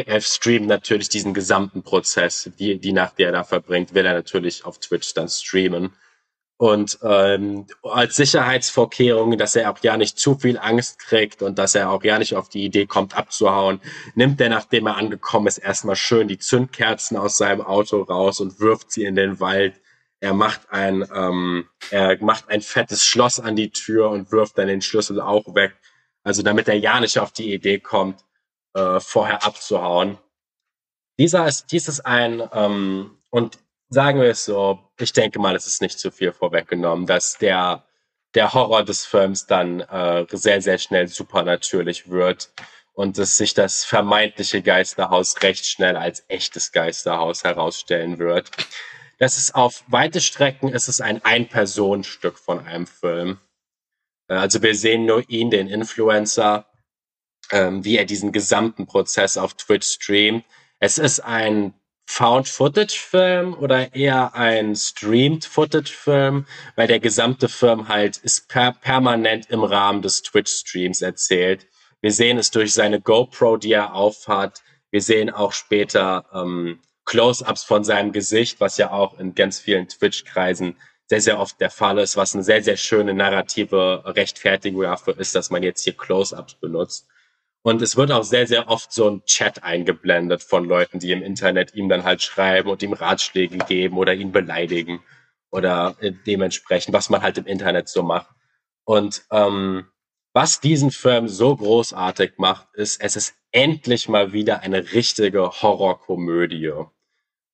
er streamt natürlich diesen gesamten Prozess, die, die Nacht, die er da verbringt, will er natürlich auf Twitch dann streamen. Und ähm, als Sicherheitsvorkehrung, dass er auch ja nicht zu viel Angst kriegt und dass er auch ja nicht auf die Idee kommt, abzuhauen, nimmt er, nachdem er angekommen ist, erstmal schön die Zündkerzen aus seinem Auto raus und wirft sie in den Wald. Er macht ein, ähm, er macht ein fettes Schloss an die Tür und wirft dann den Schlüssel auch weg. Also damit er ja nicht auf die Idee kommt, äh, vorher abzuhauen. Dieser ist, dies ist ein, ähm, und sagen wir es so, ich denke mal, es ist nicht zu viel vorweggenommen, dass der, der Horror des Films dann äh, sehr, sehr schnell supernatürlich wird und dass sich das vermeintliche Geisterhaus recht schnell als echtes Geisterhaus herausstellen wird. Das ist auf weite Strecken ist es ein Ein-Personen-Stück von einem Film. Äh, also wir sehen nur ihn, den Influencer, ähm, wie er diesen gesamten Prozess auf Twitch streamt. Es ist ein Found-Footage-Film oder eher ein Streamed-Footage-Film, weil der gesamte Film halt ist per permanent im Rahmen des Twitch-Streams erzählt. Wir sehen es durch seine GoPro, die er aufhat. Wir sehen auch später ähm, Close-ups von seinem Gesicht, was ja auch in ganz vielen Twitch-Kreisen sehr, sehr oft der Fall ist, was eine sehr, sehr schöne narrative Rechtfertigung dafür ist, dass man jetzt hier Close-ups benutzt. Und es wird auch sehr, sehr oft so ein Chat eingeblendet von Leuten, die im Internet ihm dann halt schreiben und ihm Ratschläge geben oder ihn beleidigen oder äh, dementsprechend, was man halt im Internet so macht. Und ähm, was diesen Film so großartig macht, ist, es ist endlich mal wieder eine richtige Horrorkomödie.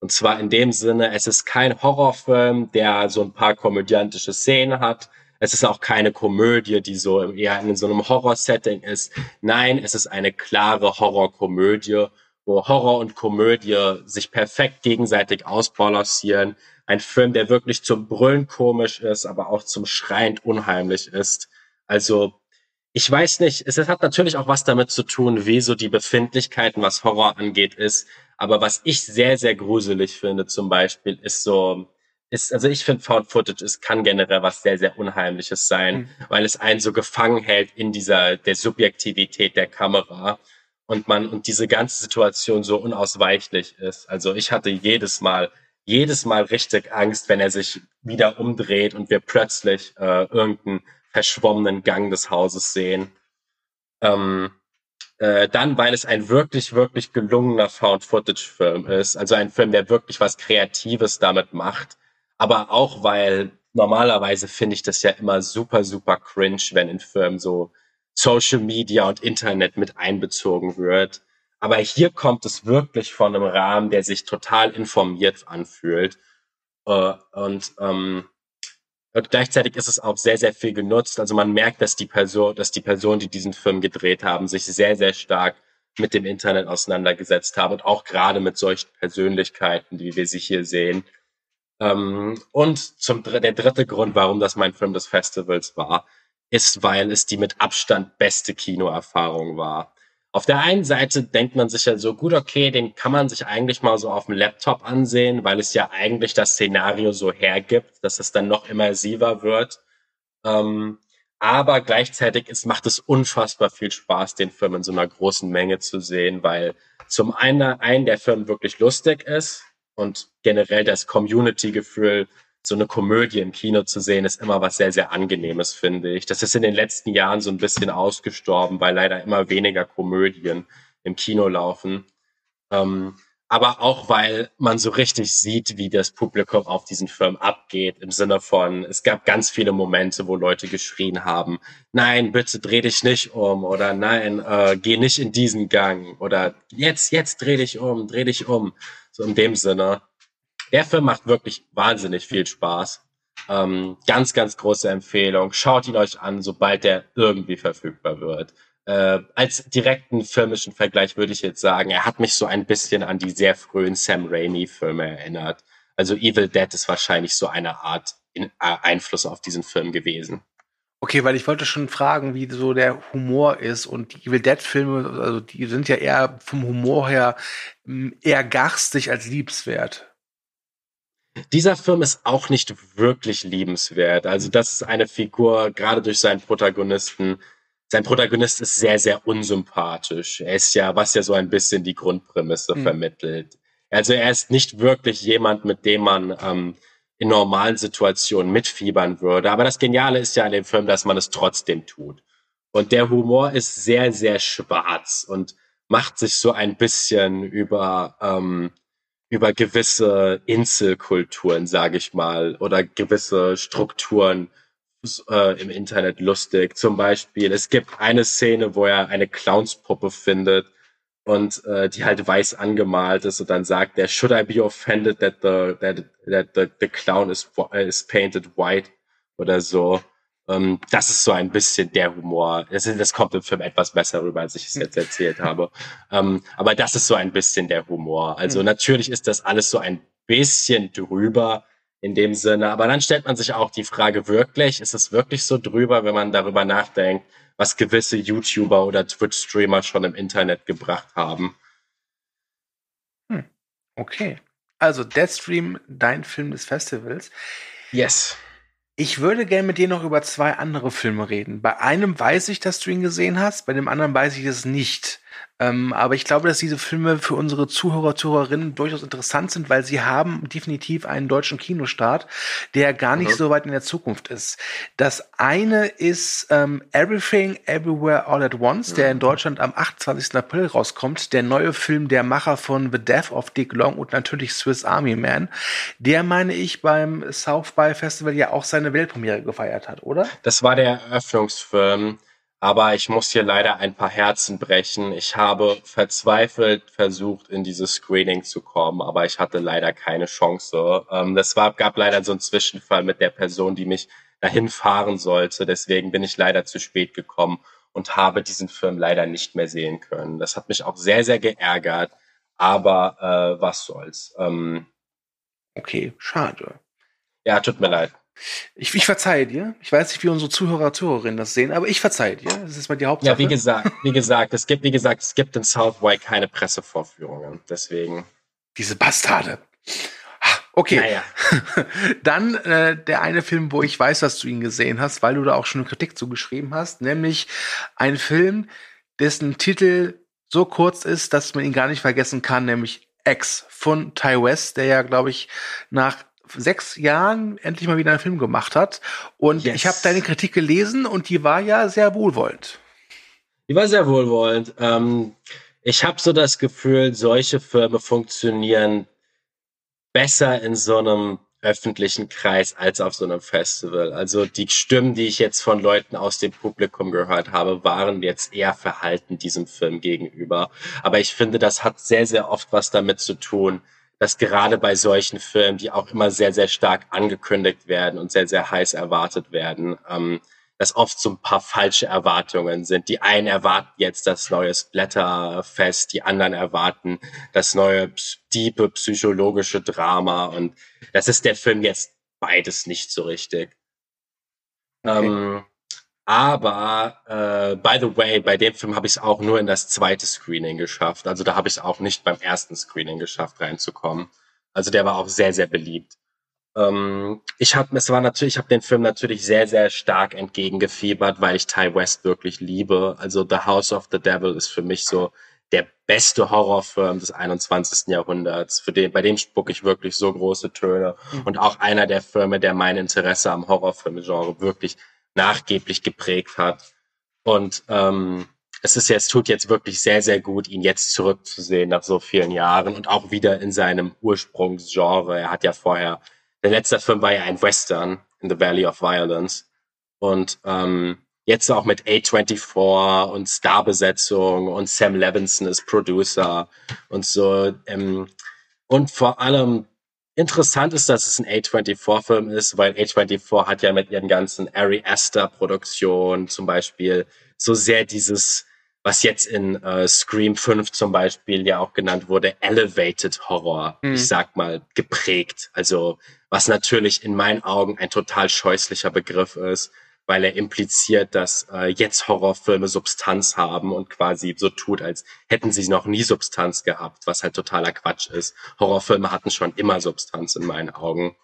Und zwar in dem Sinne, es ist kein Horrorfilm, der so ein paar komödiantische Szenen hat, es ist auch keine Komödie, die so eher in so einem Horror-Setting ist. Nein, es ist eine klare Horrorkomödie, wo Horror und Komödie sich perfekt gegenseitig ausbalancieren. Ein Film, der wirklich zum Brüllen komisch ist, aber auch zum Schreiend unheimlich ist. Also, ich weiß nicht, es hat natürlich auch was damit zu tun, wie so die Befindlichkeiten, was Horror angeht, ist. Aber was ich sehr, sehr gruselig finde zum Beispiel, ist so ist, also ich finde Found Footage, es kann generell was sehr, sehr Unheimliches sein, mhm. weil es einen so gefangen hält in dieser, der Subjektivität der Kamera und man, und diese ganze Situation so unausweichlich ist. Also ich hatte jedes Mal, jedes Mal richtig Angst, wenn er sich wieder umdreht und wir plötzlich äh, irgendeinen verschwommenen Gang des Hauses sehen. Ähm, äh, dann, weil es ein wirklich, wirklich gelungener Found-Footage-Film ist. Also ein Film, der wirklich was Kreatives damit macht aber auch weil normalerweise finde ich das ja immer super, super cringe, wenn in Firmen so Social Media und Internet mit einbezogen wird. Aber hier kommt es wirklich von einem Rahmen, der sich total informiert anfühlt. Äh, und, ähm, und gleichzeitig ist es auch sehr, sehr viel genutzt. Also man merkt, dass die Person, dass die Personen, die diesen Film gedreht haben, sich sehr, sehr stark mit dem Internet auseinandergesetzt haben und auch gerade mit solchen Persönlichkeiten, wie wir sie hier sehen, ähm, und zum, der dritte Grund, warum das mein Film des Festivals war, ist, weil es die mit Abstand beste Kinoerfahrung war. Auf der einen Seite denkt man sich ja so, gut, okay, den kann man sich eigentlich mal so auf dem Laptop ansehen, weil es ja eigentlich das Szenario so hergibt, dass es dann noch immersiver wird. Ähm, Aber gleichzeitig ist, macht es unfassbar viel Spaß, den Film in so einer großen Menge zu sehen, weil zum einen, einen der Film wirklich lustig ist und generell das Community-Gefühl, so eine Komödie im Kino zu sehen, ist immer was sehr, sehr Angenehmes, finde ich. Das ist in den letzten Jahren so ein bisschen ausgestorben, weil leider immer weniger Komödien im Kino laufen. Ähm, aber auch weil man so richtig sieht, wie das Publikum auf diesen Film abgeht, im Sinne von, es gab ganz viele Momente, wo Leute geschrien haben, nein, bitte dreh dich nicht um oder nein, äh, geh nicht in diesen Gang oder jetzt, jetzt dreh dich um, dreh dich um. So in dem Sinne. Der Film macht wirklich wahnsinnig viel Spaß. Ähm, ganz, ganz große Empfehlung. Schaut ihn euch an, sobald der irgendwie verfügbar wird äh, als direkten filmischen Vergleich würde ich jetzt sagen, er hat mich so ein bisschen an die sehr frühen Sam Raimi-Filme erinnert. Also Evil Dead ist wahrscheinlich so eine Art in, äh, Einfluss auf diesen Film gewesen. Okay, weil ich wollte schon fragen, wie so der Humor ist und die Evil Dead Filme, also die sind ja eher vom Humor her hm, eher garstig als liebenswert. Dieser Film ist auch nicht wirklich liebenswert. Also das ist eine Figur, gerade durch seinen Protagonisten, sein Protagonist ist sehr, sehr unsympathisch. Er ist ja, was ja so ein bisschen die Grundprämisse mhm. vermittelt. Also er ist nicht wirklich jemand, mit dem man ähm, in normalen Situationen mitfiebern würde. Aber das Geniale ist ja an dem Film, dass man es trotzdem tut. Und der Humor ist sehr, sehr schwarz und macht sich so ein bisschen über, ähm, über gewisse Inselkulturen, sage ich mal, oder gewisse Strukturen äh, im Internet lustig. Zum Beispiel, es gibt eine Szene, wo er eine Clownspuppe findet und äh, die halt weiß angemalt ist und dann sagt er, should I be offended that the, that, that the, the clown is, is painted white oder so. Ähm, das ist so ein bisschen der Humor. Das, das kommt im Film etwas besser rüber, als ich es jetzt erzählt habe. Ähm, aber das ist so ein bisschen der Humor. Also mhm. natürlich ist das alles so ein bisschen drüber, in dem Sinne. Aber dann stellt man sich auch die Frage wirklich, ist es wirklich so drüber, wenn man darüber nachdenkt, was gewisse YouTuber oder Twitch-Streamer schon im Internet gebracht haben? Hm. Okay. Also Deadstream, dein Film des Festivals. Yes. Ich würde gerne mit dir noch über zwei andere Filme reden. Bei einem weiß ich, dass du ihn gesehen hast, bei dem anderen weiß ich es nicht. Ähm, aber ich glaube, dass diese Filme für unsere Zuhörer, Zuhörerinnen durchaus interessant sind, weil sie haben definitiv einen deutschen Kinostart, der gar nicht mhm. so weit in der Zukunft ist. Das eine ist ähm, Everything Everywhere All at Once, mhm. der in Deutschland am 28. April rauskommt. Der neue Film der Macher von The Death of Dick Long und natürlich Swiss Army Man. Der, meine ich, beim South by Festival ja auch seine Weltpremiere gefeiert hat, oder? Das war der Eröffnungsfilm. Aber ich muss hier leider ein paar Herzen brechen. Ich habe verzweifelt versucht, in dieses Screening zu kommen, aber ich hatte leider keine Chance. Ähm, das war, gab leider so einen Zwischenfall mit der Person, die mich dahin fahren sollte. Deswegen bin ich leider zu spät gekommen und habe diesen Film leider nicht mehr sehen können. Das hat mich auch sehr, sehr geärgert. Aber äh, was soll's. Ähm, okay, schade. Ja, tut mir leid. Ich, ich verzeihe dir. Ich weiß nicht, wie unsere Zuhörer, Zuhörerinnen das sehen, aber ich verzeihe dir. Das ist mal die Hauptsache. Ja, wie gesagt, wie gesagt, es gibt, wie gesagt, es gibt in Southway keine Pressevorführungen. Deswegen. Diese Bastarde. Okay. Naja. [LAUGHS] Dann äh, der eine Film, wo ich weiß, dass du ihn gesehen hast, weil du da auch schon eine Kritik zugeschrieben hast, nämlich ein Film, dessen Titel so kurz ist, dass man ihn gar nicht vergessen kann, nämlich X von Ty West, der ja, glaube ich, nach sechs Jahren endlich mal wieder einen Film gemacht hat. Und yes. ich habe deine Kritik gelesen und die war ja sehr wohlwollend. Die war sehr wohlwollend. Ähm, ich habe so das Gefühl, solche Filme funktionieren besser in so einem öffentlichen Kreis als auf so einem Festival. Also die Stimmen, die ich jetzt von Leuten aus dem Publikum gehört habe, waren jetzt eher verhalten diesem Film gegenüber. Aber ich finde, das hat sehr, sehr oft was damit zu tun, dass gerade bei solchen Filmen, die auch immer sehr, sehr stark angekündigt werden und sehr, sehr heiß erwartet werden, ähm, dass oft so ein paar falsche Erwartungen sind. Die einen erwarten jetzt das neue Splatterfest, die anderen erwarten das neue diepe psychologische Drama und das ist der Film jetzt beides nicht so richtig. Okay. Ähm, aber äh, by the way, bei dem Film habe ich es auch nur in das zweite Screening geschafft. Also da habe ich es auch nicht beim ersten Screening geschafft, reinzukommen. Also der war auch sehr, sehr beliebt. ähm, ich habe, es war natürlich, ich habe den Film natürlich sehr, sehr stark entgegengefiebert, weil ich Ty West wirklich liebe. Also The House of the Devil ist für mich so der beste Horrorfilm des 21. Jahrhunderts. Für den, bei dem spucke ich wirklich so große Töne. Mhm. Und auch einer der Filme, der mein Interesse am Horrorfilmgenre wirklich nachgeblich geprägt hat. Und ähm, es ist jetzt, tut jetzt wirklich sehr, sehr gut, ihn jetzt zurückzusehen nach so vielen Jahren und auch wieder in seinem Ursprungsgenre. Er hat ja vorher, der letzte Film war ja ein Western in the Valley of Violence. Und ähm, jetzt auch mit A24 und Starbesetzung und Sam Levinson ist Producer und so. Ähm, und vor allem interessant ist, dass es ein A24-Film ist, weil A24 hat ja mit ihren ganzen Ari Aster Produktionen zum Beispiel so sehr dieses, was jetzt in äh, Scream 5 zum Beispiel ja auch genannt wurde, Elevated Horror, mhm. ich sag mal, geprägt. Also was natürlich in meinen Augen ein total scheußlicher Begriff ist weil er impliziert, dass äh, jetzt Horrorfilme Substanz haben und quasi so tut, als hätten sie noch nie Substanz gehabt, was halt totaler Quatsch ist. Horrorfilme hatten schon immer Substanz in meinen Augen.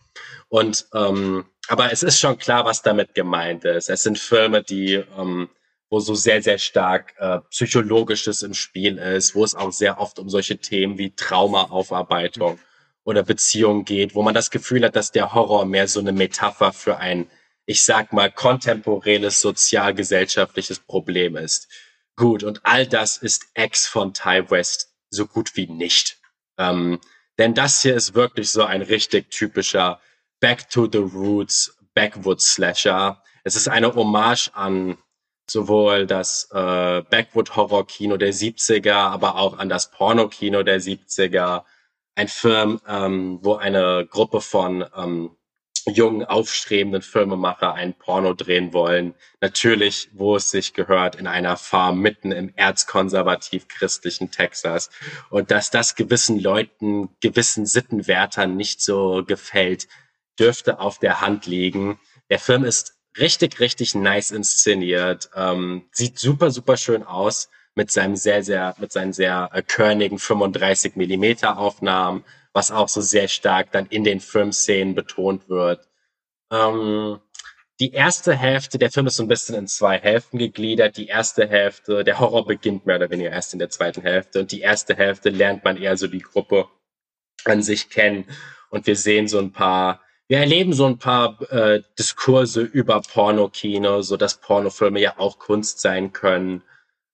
Und ähm, aber es ist schon klar, was damit gemeint ist. Es sind Filme, die ähm, wo so sehr, sehr stark äh, Psychologisches im Spiel ist, wo es auch sehr oft um solche Themen wie Traumaaufarbeitung oder Beziehung geht, wo man das Gefühl hat, dass der Horror mehr so eine Metapher für ein ich sag mal, kontemporänes sozialgesellschaftliches Problem ist. Gut, und all das ist ex von Ty West so gut wie nicht. Ähm, denn das hier ist wirklich so ein richtig typischer Back to the Roots Backwood Slasher. Es ist eine Hommage an sowohl das äh, Backwood Horror Kino der 70er, aber auch an das Porno Kino der 70er. Ein Film, ähm, wo eine Gruppe von ähm, jungen, aufstrebenden Filmemacher ein Porno drehen wollen. Natürlich, wo es sich gehört, in einer Farm mitten im erzkonservativ-christlichen Texas. Und dass das gewissen Leuten, gewissen Sittenwärtern nicht so gefällt, dürfte auf der Hand liegen. Der Film ist richtig, richtig nice inszeniert, ähm, sieht super, super schön aus mit seinem sehr, sehr, mit seinen sehr äh, körnigen 35 Millimeter Aufnahmen was auch so sehr stark dann in den Filmszenen betont wird. Ähm, die erste Hälfte, der Film ist so ein bisschen in zwei Hälften gegliedert. Die erste Hälfte, der Horror beginnt mehr oder weniger erst in der zweiten Hälfte. Und die erste Hälfte lernt man eher so die Gruppe an sich kennen. Und wir sehen so ein paar, wir erleben so ein paar äh, Diskurse über Pornokino, so dass Pornofilme ja auch Kunst sein können.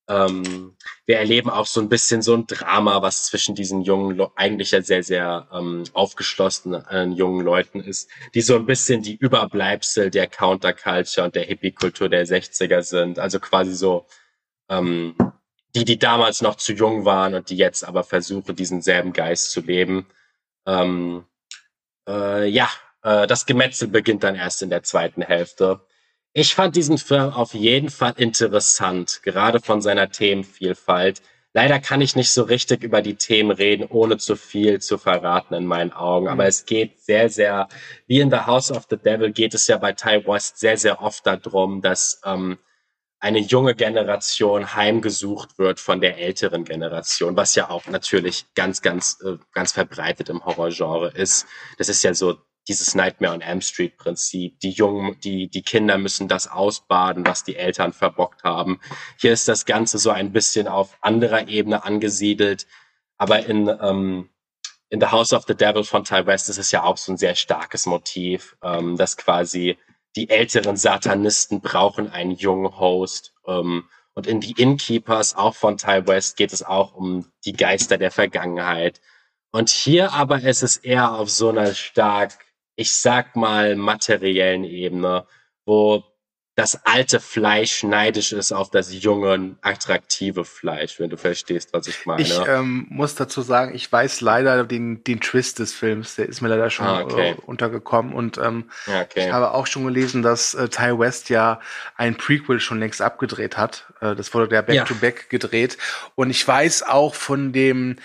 Ähm, wir erleben auch so ein bisschen so ein Drama, was zwischen diesen jungen, eigentlich ja sehr, sehr ähm, aufgeschlossenen äh, jungen Leuten ist, die so ein bisschen die Überbleibsel der Counterculture und der Hippie-Kultur der 60er sind. Also quasi so ähm, die, die damals noch zu jung waren und die jetzt aber versuchen, diesen selben Geist zu leben. Ähm, äh, ja, äh, das Gemetzel beginnt dann erst in der zweiten Hälfte. Ich fand diesen Film auf jeden Fall interessant, gerade von seiner Themenvielfalt. Leider kann ich nicht so richtig über die Themen reden, ohne zu viel zu verraten in meinen Augen. Aber mhm. es geht sehr, sehr, wie in The House of the Devil geht es ja bei Ty West sehr, sehr oft darum, dass ähm, eine junge Generation heimgesucht wird von der älteren Generation, was ja auch natürlich ganz, ganz, äh, ganz verbreitet im Horrorgenre ist. Das ist ja so dieses Nightmare on Elm Street Prinzip. Die Jungen, die, die Kinder müssen das ausbaden, was die Eltern verbockt haben. Hier ist das Ganze so ein bisschen auf anderer Ebene angesiedelt. Aber in, ähm, in The House of the Devil von Ty West ist es ja auch so ein sehr starkes Motiv, ähm, dass quasi die älteren Satanisten brauchen einen jungen Host. Ähm, und in die Innkeepers, auch von Ty West, geht es auch um die Geister der Vergangenheit. Und hier aber ist es eher auf so einer stark ich sag mal, materiellen Ebene, wo das alte Fleisch neidisch ist auf das junge, attraktive Fleisch, wenn du verstehst, was ich meine. Ich ähm, muss dazu sagen, ich weiß leider den, den Twist des Films, der ist mir leider schon ah, okay. äh, untergekommen und ähm, okay. ich habe auch schon gelesen, dass äh, Ty West ja ein Prequel schon längst abgedreht hat. Äh, das wurde ja Back-to-Back -back gedreht und ich weiß auch von dem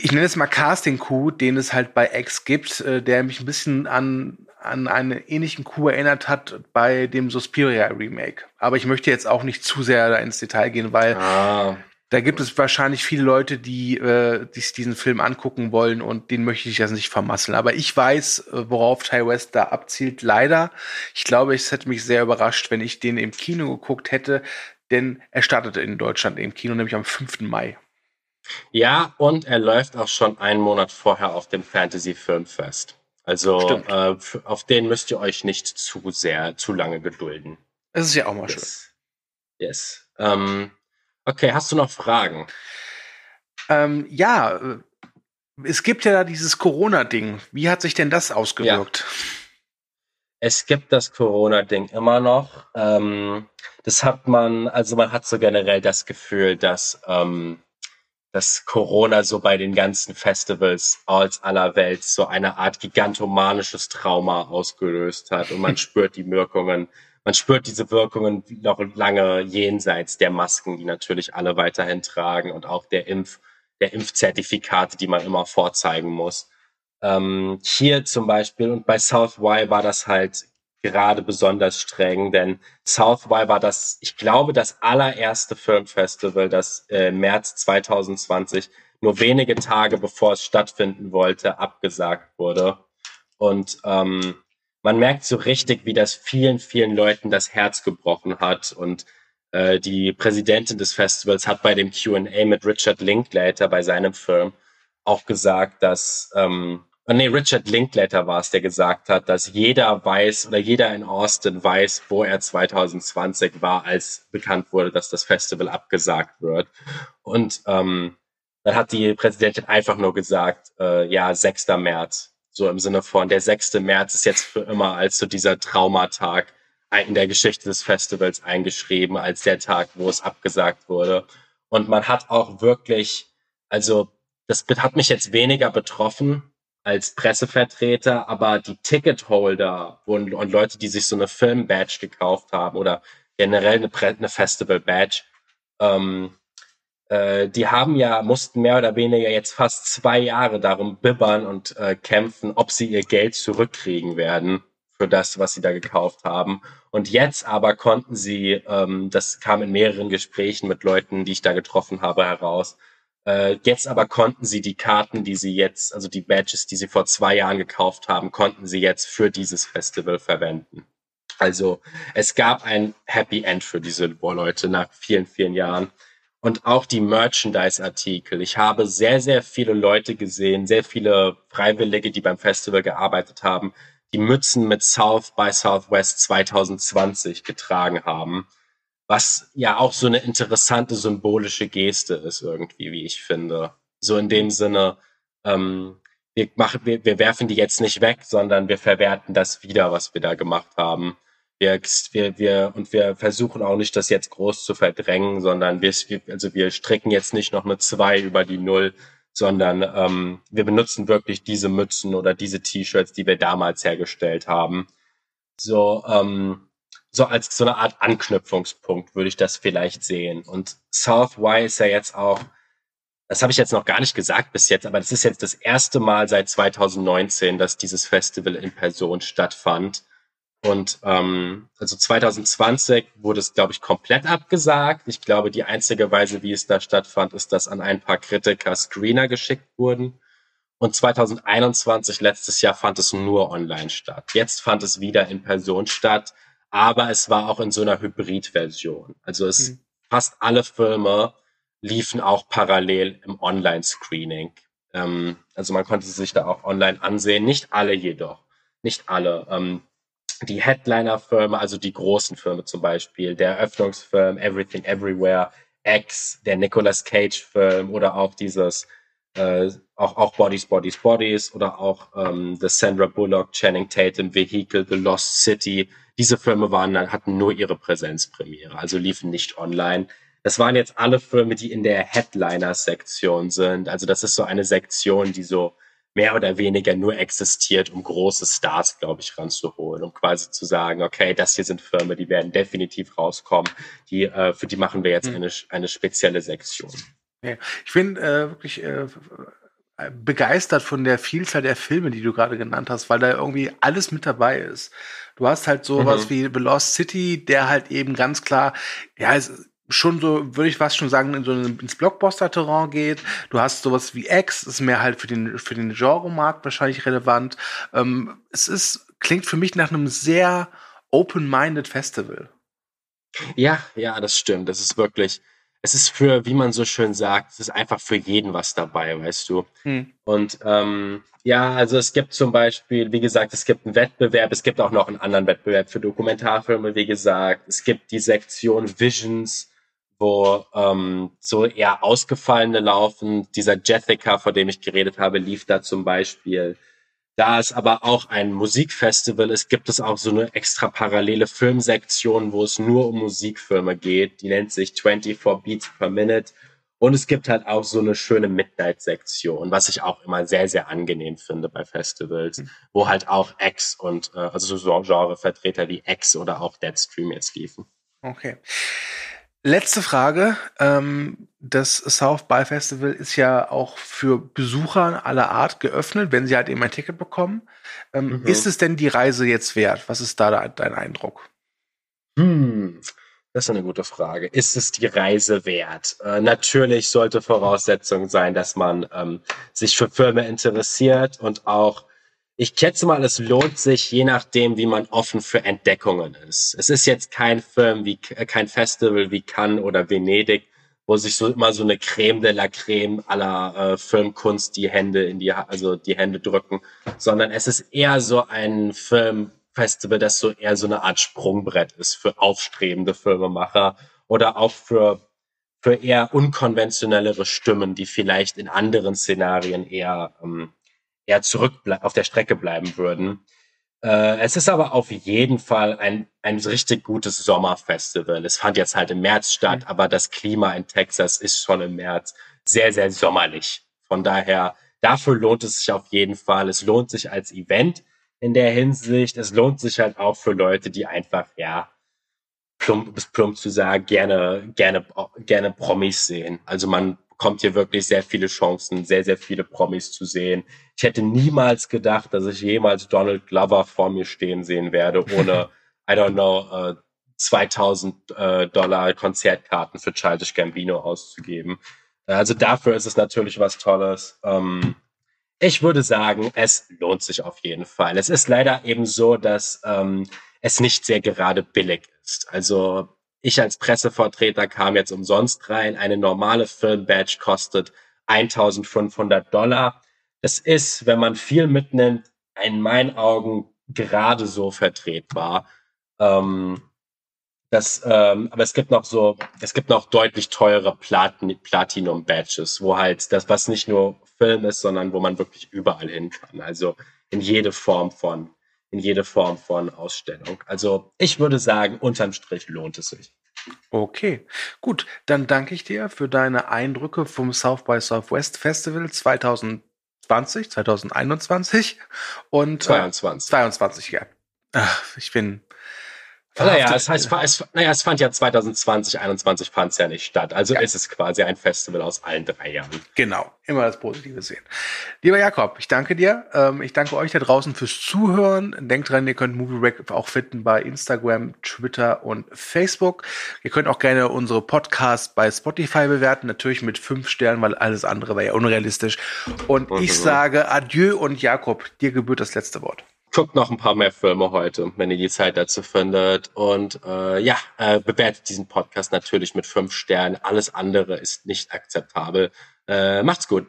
ich nenne es mal Casting-Coup, den es halt bei X gibt, äh, der mich ein bisschen an, an einen ähnlichen Coup erinnert hat bei dem Suspiria Remake. Aber ich möchte jetzt auch nicht zu sehr da ins Detail gehen, weil ah. Da gibt es wahrscheinlich viele Leute, die, äh, die diesen Film angucken wollen und den möchte ich jetzt nicht vermasseln. Aber ich weiß, äh, worauf Ty West da abzielt. Leider. Ich glaube, es hätte mich sehr überrascht, wenn ich den im Kino geguckt hätte, denn er startete in Deutschland im Kino, nämlich am 5. Mai. Ja, und er läuft auch schon einen Monat vorher auf dem Fantasy Filmfest. Also äh, auf den müsst ihr euch nicht zu sehr, zu lange gedulden. Das ist ja auch mal schön. Yes. Ähm, Okay, hast du noch Fragen? Ähm, ja, äh, es gibt ja da dieses Corona-Ding. Wie hat sich denn das ausgewirkt? Ja. Es gibt das Corona-Ding immer noch. Ähm, das hat man, also man hat so generell das Gefühl, dass, ähm, dass Corona so bei den ganzen Festivals aus aller Welt so eine Art gigantomanisches Trauma ausgelöst hat und man [LAUGHS] spürt die Wirkungen man spürt diese Wirkungen noch lange jenseits der Masken, die natürlich alle weiterhin tragen und auch der Impf, der Impfzertifikate, die man immer vorzeigen muss. Ähm, hier zum Beispiel und bei South Y war das halt gerade besonders streng, denn South Y war das, ich glaube, das allererste Filmfestival, das äh, März 2020 nur wenige Tage bevor es stattfinden wollte, abgesagt wurde. Und ähm, man merkt so richtig, wie das vielen, vielen Leuten das Herz gebrochen hat. Und äh, die Präsidentin des Festivals hat bei dem QA mit Richard Linklater bei seinem Film auch gesagt, dass, ähm, nee, Richard Linklater war es, der gesagt hat, dass jeder weiß oder jeder in Austin weiß, wo er 2020 war, als bekannt wurde, dass das Festival abgesagt wird. Und ähm, dann hat die Präsidentin einfach nur gesagt, äh, ja, 6. März. So im Sinne von, der 6. März ist jetzt für immer als so dieser Traumatag in der Geschichte des Festivals eingeschrieben, als der Tag, wo es abgesagt wurde. Und man hat auch wirklich, also das hat mich jetzt weniger betroffen als Pressevertreter, aber die Ticketholder und, und Leute, die sich so eine Film-Badge gekauft haben oder generell eine, eine Festival-Badge, ähm, äh, die haben ja, mussten mehr oder weniger jetzt fast zwei Jahre darum bibbern und äh, kämpfen, ob sie ihr Geld zurückkriegen werden für das, was sie da gekauft haben. Und jetzt aber konnten sie, ähm, das kam in mehreren Gesprächen mit Leuten, die ich da getroffen habe, heraus, äh, jetzt aber konnten sie die Karten, die sie jetzt, also die Badges, die sie vor zwei Jahren gekauft haben, konnten sie jetzt für dieses Festival verwenden. Also es gab ein Happy End für diese Leute nach vielen, vielen Jahren und auch die Merchandise-Artikel. Ich habe sehr, sehr viele Leute gesehen, sehr viele Freiwillige, die beim Festival gearbeitet haben, die Mützen mit South by Southwest 2020 getragen haben, was ja auch so eine interessante symbolische Geste ist irgendwie, wie ich finde. So in dem Sinne, ähm, wir, machen, wir, wir werfen die jetzt nicht weg, sondern wir verwerten das wieder, was wir da gemacht haben wir, wir, wir, und wir versuchen auch nicht, das jetzt groß zu verdrängen, sondern wir, also wir stricken jetzt nicht noch eine zwei über die Null, sondern ähm, wir benutzen wirklich diese Mützen oder diese T-Shirts, die wir damals hergestellt haben. So, ähm, so als so eine Art Anknüpfungspunkt würde ich das vielleicht sehen. Und South Y ist ja jetzt auch, das habe ich jetzt noch gar nicht gesagt bis jetzt, aber das ist jetzt das erste Mal seit 2019, dass dieses Festival in Person stattfand. Und ähm, also 2020 wurde es, glaube ich, komplett abgesagt. Ich glaube, die einzige Weise, wie es da stattfand, ist, dass an ein paar Kritiker Screener geschickt wurden. Und 2021, letztes Jahr, fand es nur online statt. Jetzt fand es wieder in Person statt, aber es war auch in so einer Hybrid-Version. Also es mhm. fast alle Filme liefen auch parallel im Online-Screening. Ähm, also man konnte sie sich da auch online ansehen. Nicht alle jedoch. Nicht alle. Ähm, die Headliner-Firmen, also die großen Firmen zum Beispiel, der Eröffnungsfilm Everything Everywhere, X, der Nicolas Cage-Film oder auch dieses, äh, auch, auch Bodies, Bodies, Bodies oder auch ähm, The Sandra Bullock, Channing Tatum, Vehicle, The Lost City. Diese Filme waren, hatten nur ihre Präsenzpremiere, also liefen nicht online. Das waren jetzt alle Filme, die in der Headliner-Sektion sind. Also das ist so eine Sektion, die so mehr oder weniger nur existiert, um große Stars, glaube ich, ranzuholen, um quasi zu sagen, okay, das hier sind Firmen, die werden definitiv rauskommen, die, äh, für die machen wir jetzt mhm. eine, eine spezielle Sektion. Ich bin äh, wirklich äh, begeistert von der Vielzahl der Filme, die du gerade genannt hast, weil da irgendwie alles mit dabei ist. Du hast halt sowas mhm. wie The Lost City, der halt eben ganz klar, ja, es, schon so, würde ich fast schon sagen, in so ins Blockbuster-Terrain geht. Du hast sowas wie X, ist mehr halt für den, für den Genremarkt wahrscheinlich relevant. Ähm, es ist, klingt für mich nach einem sehr open-minded Festival. Ja, ja, das stimmt. Das ist wirklich, es ist für, wie man so schön sagt, es ist einfach für jeden was dabei, weißt du. Hm. Und ähm, ja, also es gibt zum Beispiel, wie gesagt, es gibt einen Wettbewerb, es gibt auch noch einen anderen Wettbewerb für Dokumentarfilme, wie gesagt. Es gibt die Sektion Visions, wo ähm, so eher ausgefallene laufen. Dieser Jethica, vor dem ich geredet habe, lief da zum Beispiel. Da es aber auch ein Musikfestival ist, gibt es auch so eine extra parallele Filmsektion, wo es nur um Musikfilme geht. Die nennt sich 24 Beats per Minute. Und es gibt halt auch so eine schöne Midnight-Sektion, was ich auch immer sehr, sehr angenehm finde bei Festivals, mhm. wo halt auch X und äh, also so Genrevertreter wie X oder auch Deadstream jetzt liefen. Okay. Letzte Frage. Ähm, das South by Festival ist ja auch für Besucher aller Art geöffnet, wenn sie halt eben ein Ticket bekommen. Ähm, mhm. Ist es denn die Reise jetzt wert? Was ist da dein Eindruck? Hm, das ist eine gute Frage. Ist es die Reise wert? Äh, natürlich sollte Voraussetzung sein, dass man ähm, sich für Filme interessiert und auch ich schätze mal, es lohnt sich, je nachdem, wie man offen für Entdeckungen ist. Es ist jetzt kein Film wie äh, kein Festival wie Cannes oder Venedig, wo sich so immer so eine Creme de la Creme aller äh, Filmkunst die Hände in die also die Hände drücken, sondern es ist eher so ein Filmfestival, das so eher so eine Art Sprungbrett ist für aufstrebende Filmemacher oder auch für für eher unkonventionellere Stimmen, die vielleicht in anderen Szenarien eher ähm, eher zurück auf der Strecke bleiben würden. Äh, es ist aber auf jeden Fall ein, ein richtig gutes Sommerfestival. Es fand jetzt halt im März statt, mhm. aber das Klima in Texas ist schon im März sehr, sehr sommerlich. Von daher, dafür lohnt es sich auf jeden Fall. Es lohnt sich als Event in der Hinsicht. Es lohnt sich halt auch für Leute, die einfach, ja, plump, bis plump zu sagen, gerne, gerne, gerne Promis sehen. Also man kommt hier wirklich sehr viele Chancen, sehr, sehr viele Promis zu sehen. Ich hätte niemals gedacht, dass ich jemals Donald Glover vor mir stehen sehen werde, ohne, [LAUGHS] I don't know, äh, 2000 äh, Dollar Konzertkarten für Childish Gambino auszugeben. Also dafür ist es natürlich was Tolles. Ähm, ich würde sagen, es lohnt sich auf jeden Fall. Es ist leider eben so, dass ähm, es nicht sehr gerade billig ist. Also ich als Pressevertreter kam jetzt umsonst rein. Eine normale Film-Badge kostet 1500 Dollar. Das ist, wenn man viel mitnimmt, in meinen Augen gerade so vertretbar. Ähm, das, ähm, aber es gibt noch so, es gibt noch deutlich teure Platin Platinum Badges, wo halt das, was nicht nur Film ist, sondern wo man wirklich überall hin kann. Also in jede Form von in jede Form von Ausstellung. Also ich würde sagen, unterm Strich lohnt es sich. Okay, gut. Dann danke ich dir für deine Eindrücke vom South by Southwest Festival 2020, 2021 und 22. Äh, 22, ja. Ach, ich bin naja, es, heißt, es, naja, es fand ja 2020, 2021 fand es ja nicht statt. Also ja. ist es quasi ein Festival aus allen drei Jahren. Genau, immer das Positive sehen. Lieber Jakob, ich danke dir. Ähm, ich danke euch da draußen fürs Zuhören. Denkt dran, ihr könnt Movie Break auch finden bei Instagram, Twitter und Facebook. Ihr könnt auch gerne unsere Podcasts bei Spotify bewerten, natürlich mit fünf Sternen, weil alles andere wäre ja unrealistisch. Und mhm. ich sage Adieu und Jakob, dir gebührt das letzte Wort guckt noch ein paar mehr Filme heute, wenn ihr die Zeit dazu findet. Und äh, ja, äh, bewertet diesen Podcast natürlich mit fünf Sternen. Alles andere ist nicht akzeptabel. Äh, macht's gut.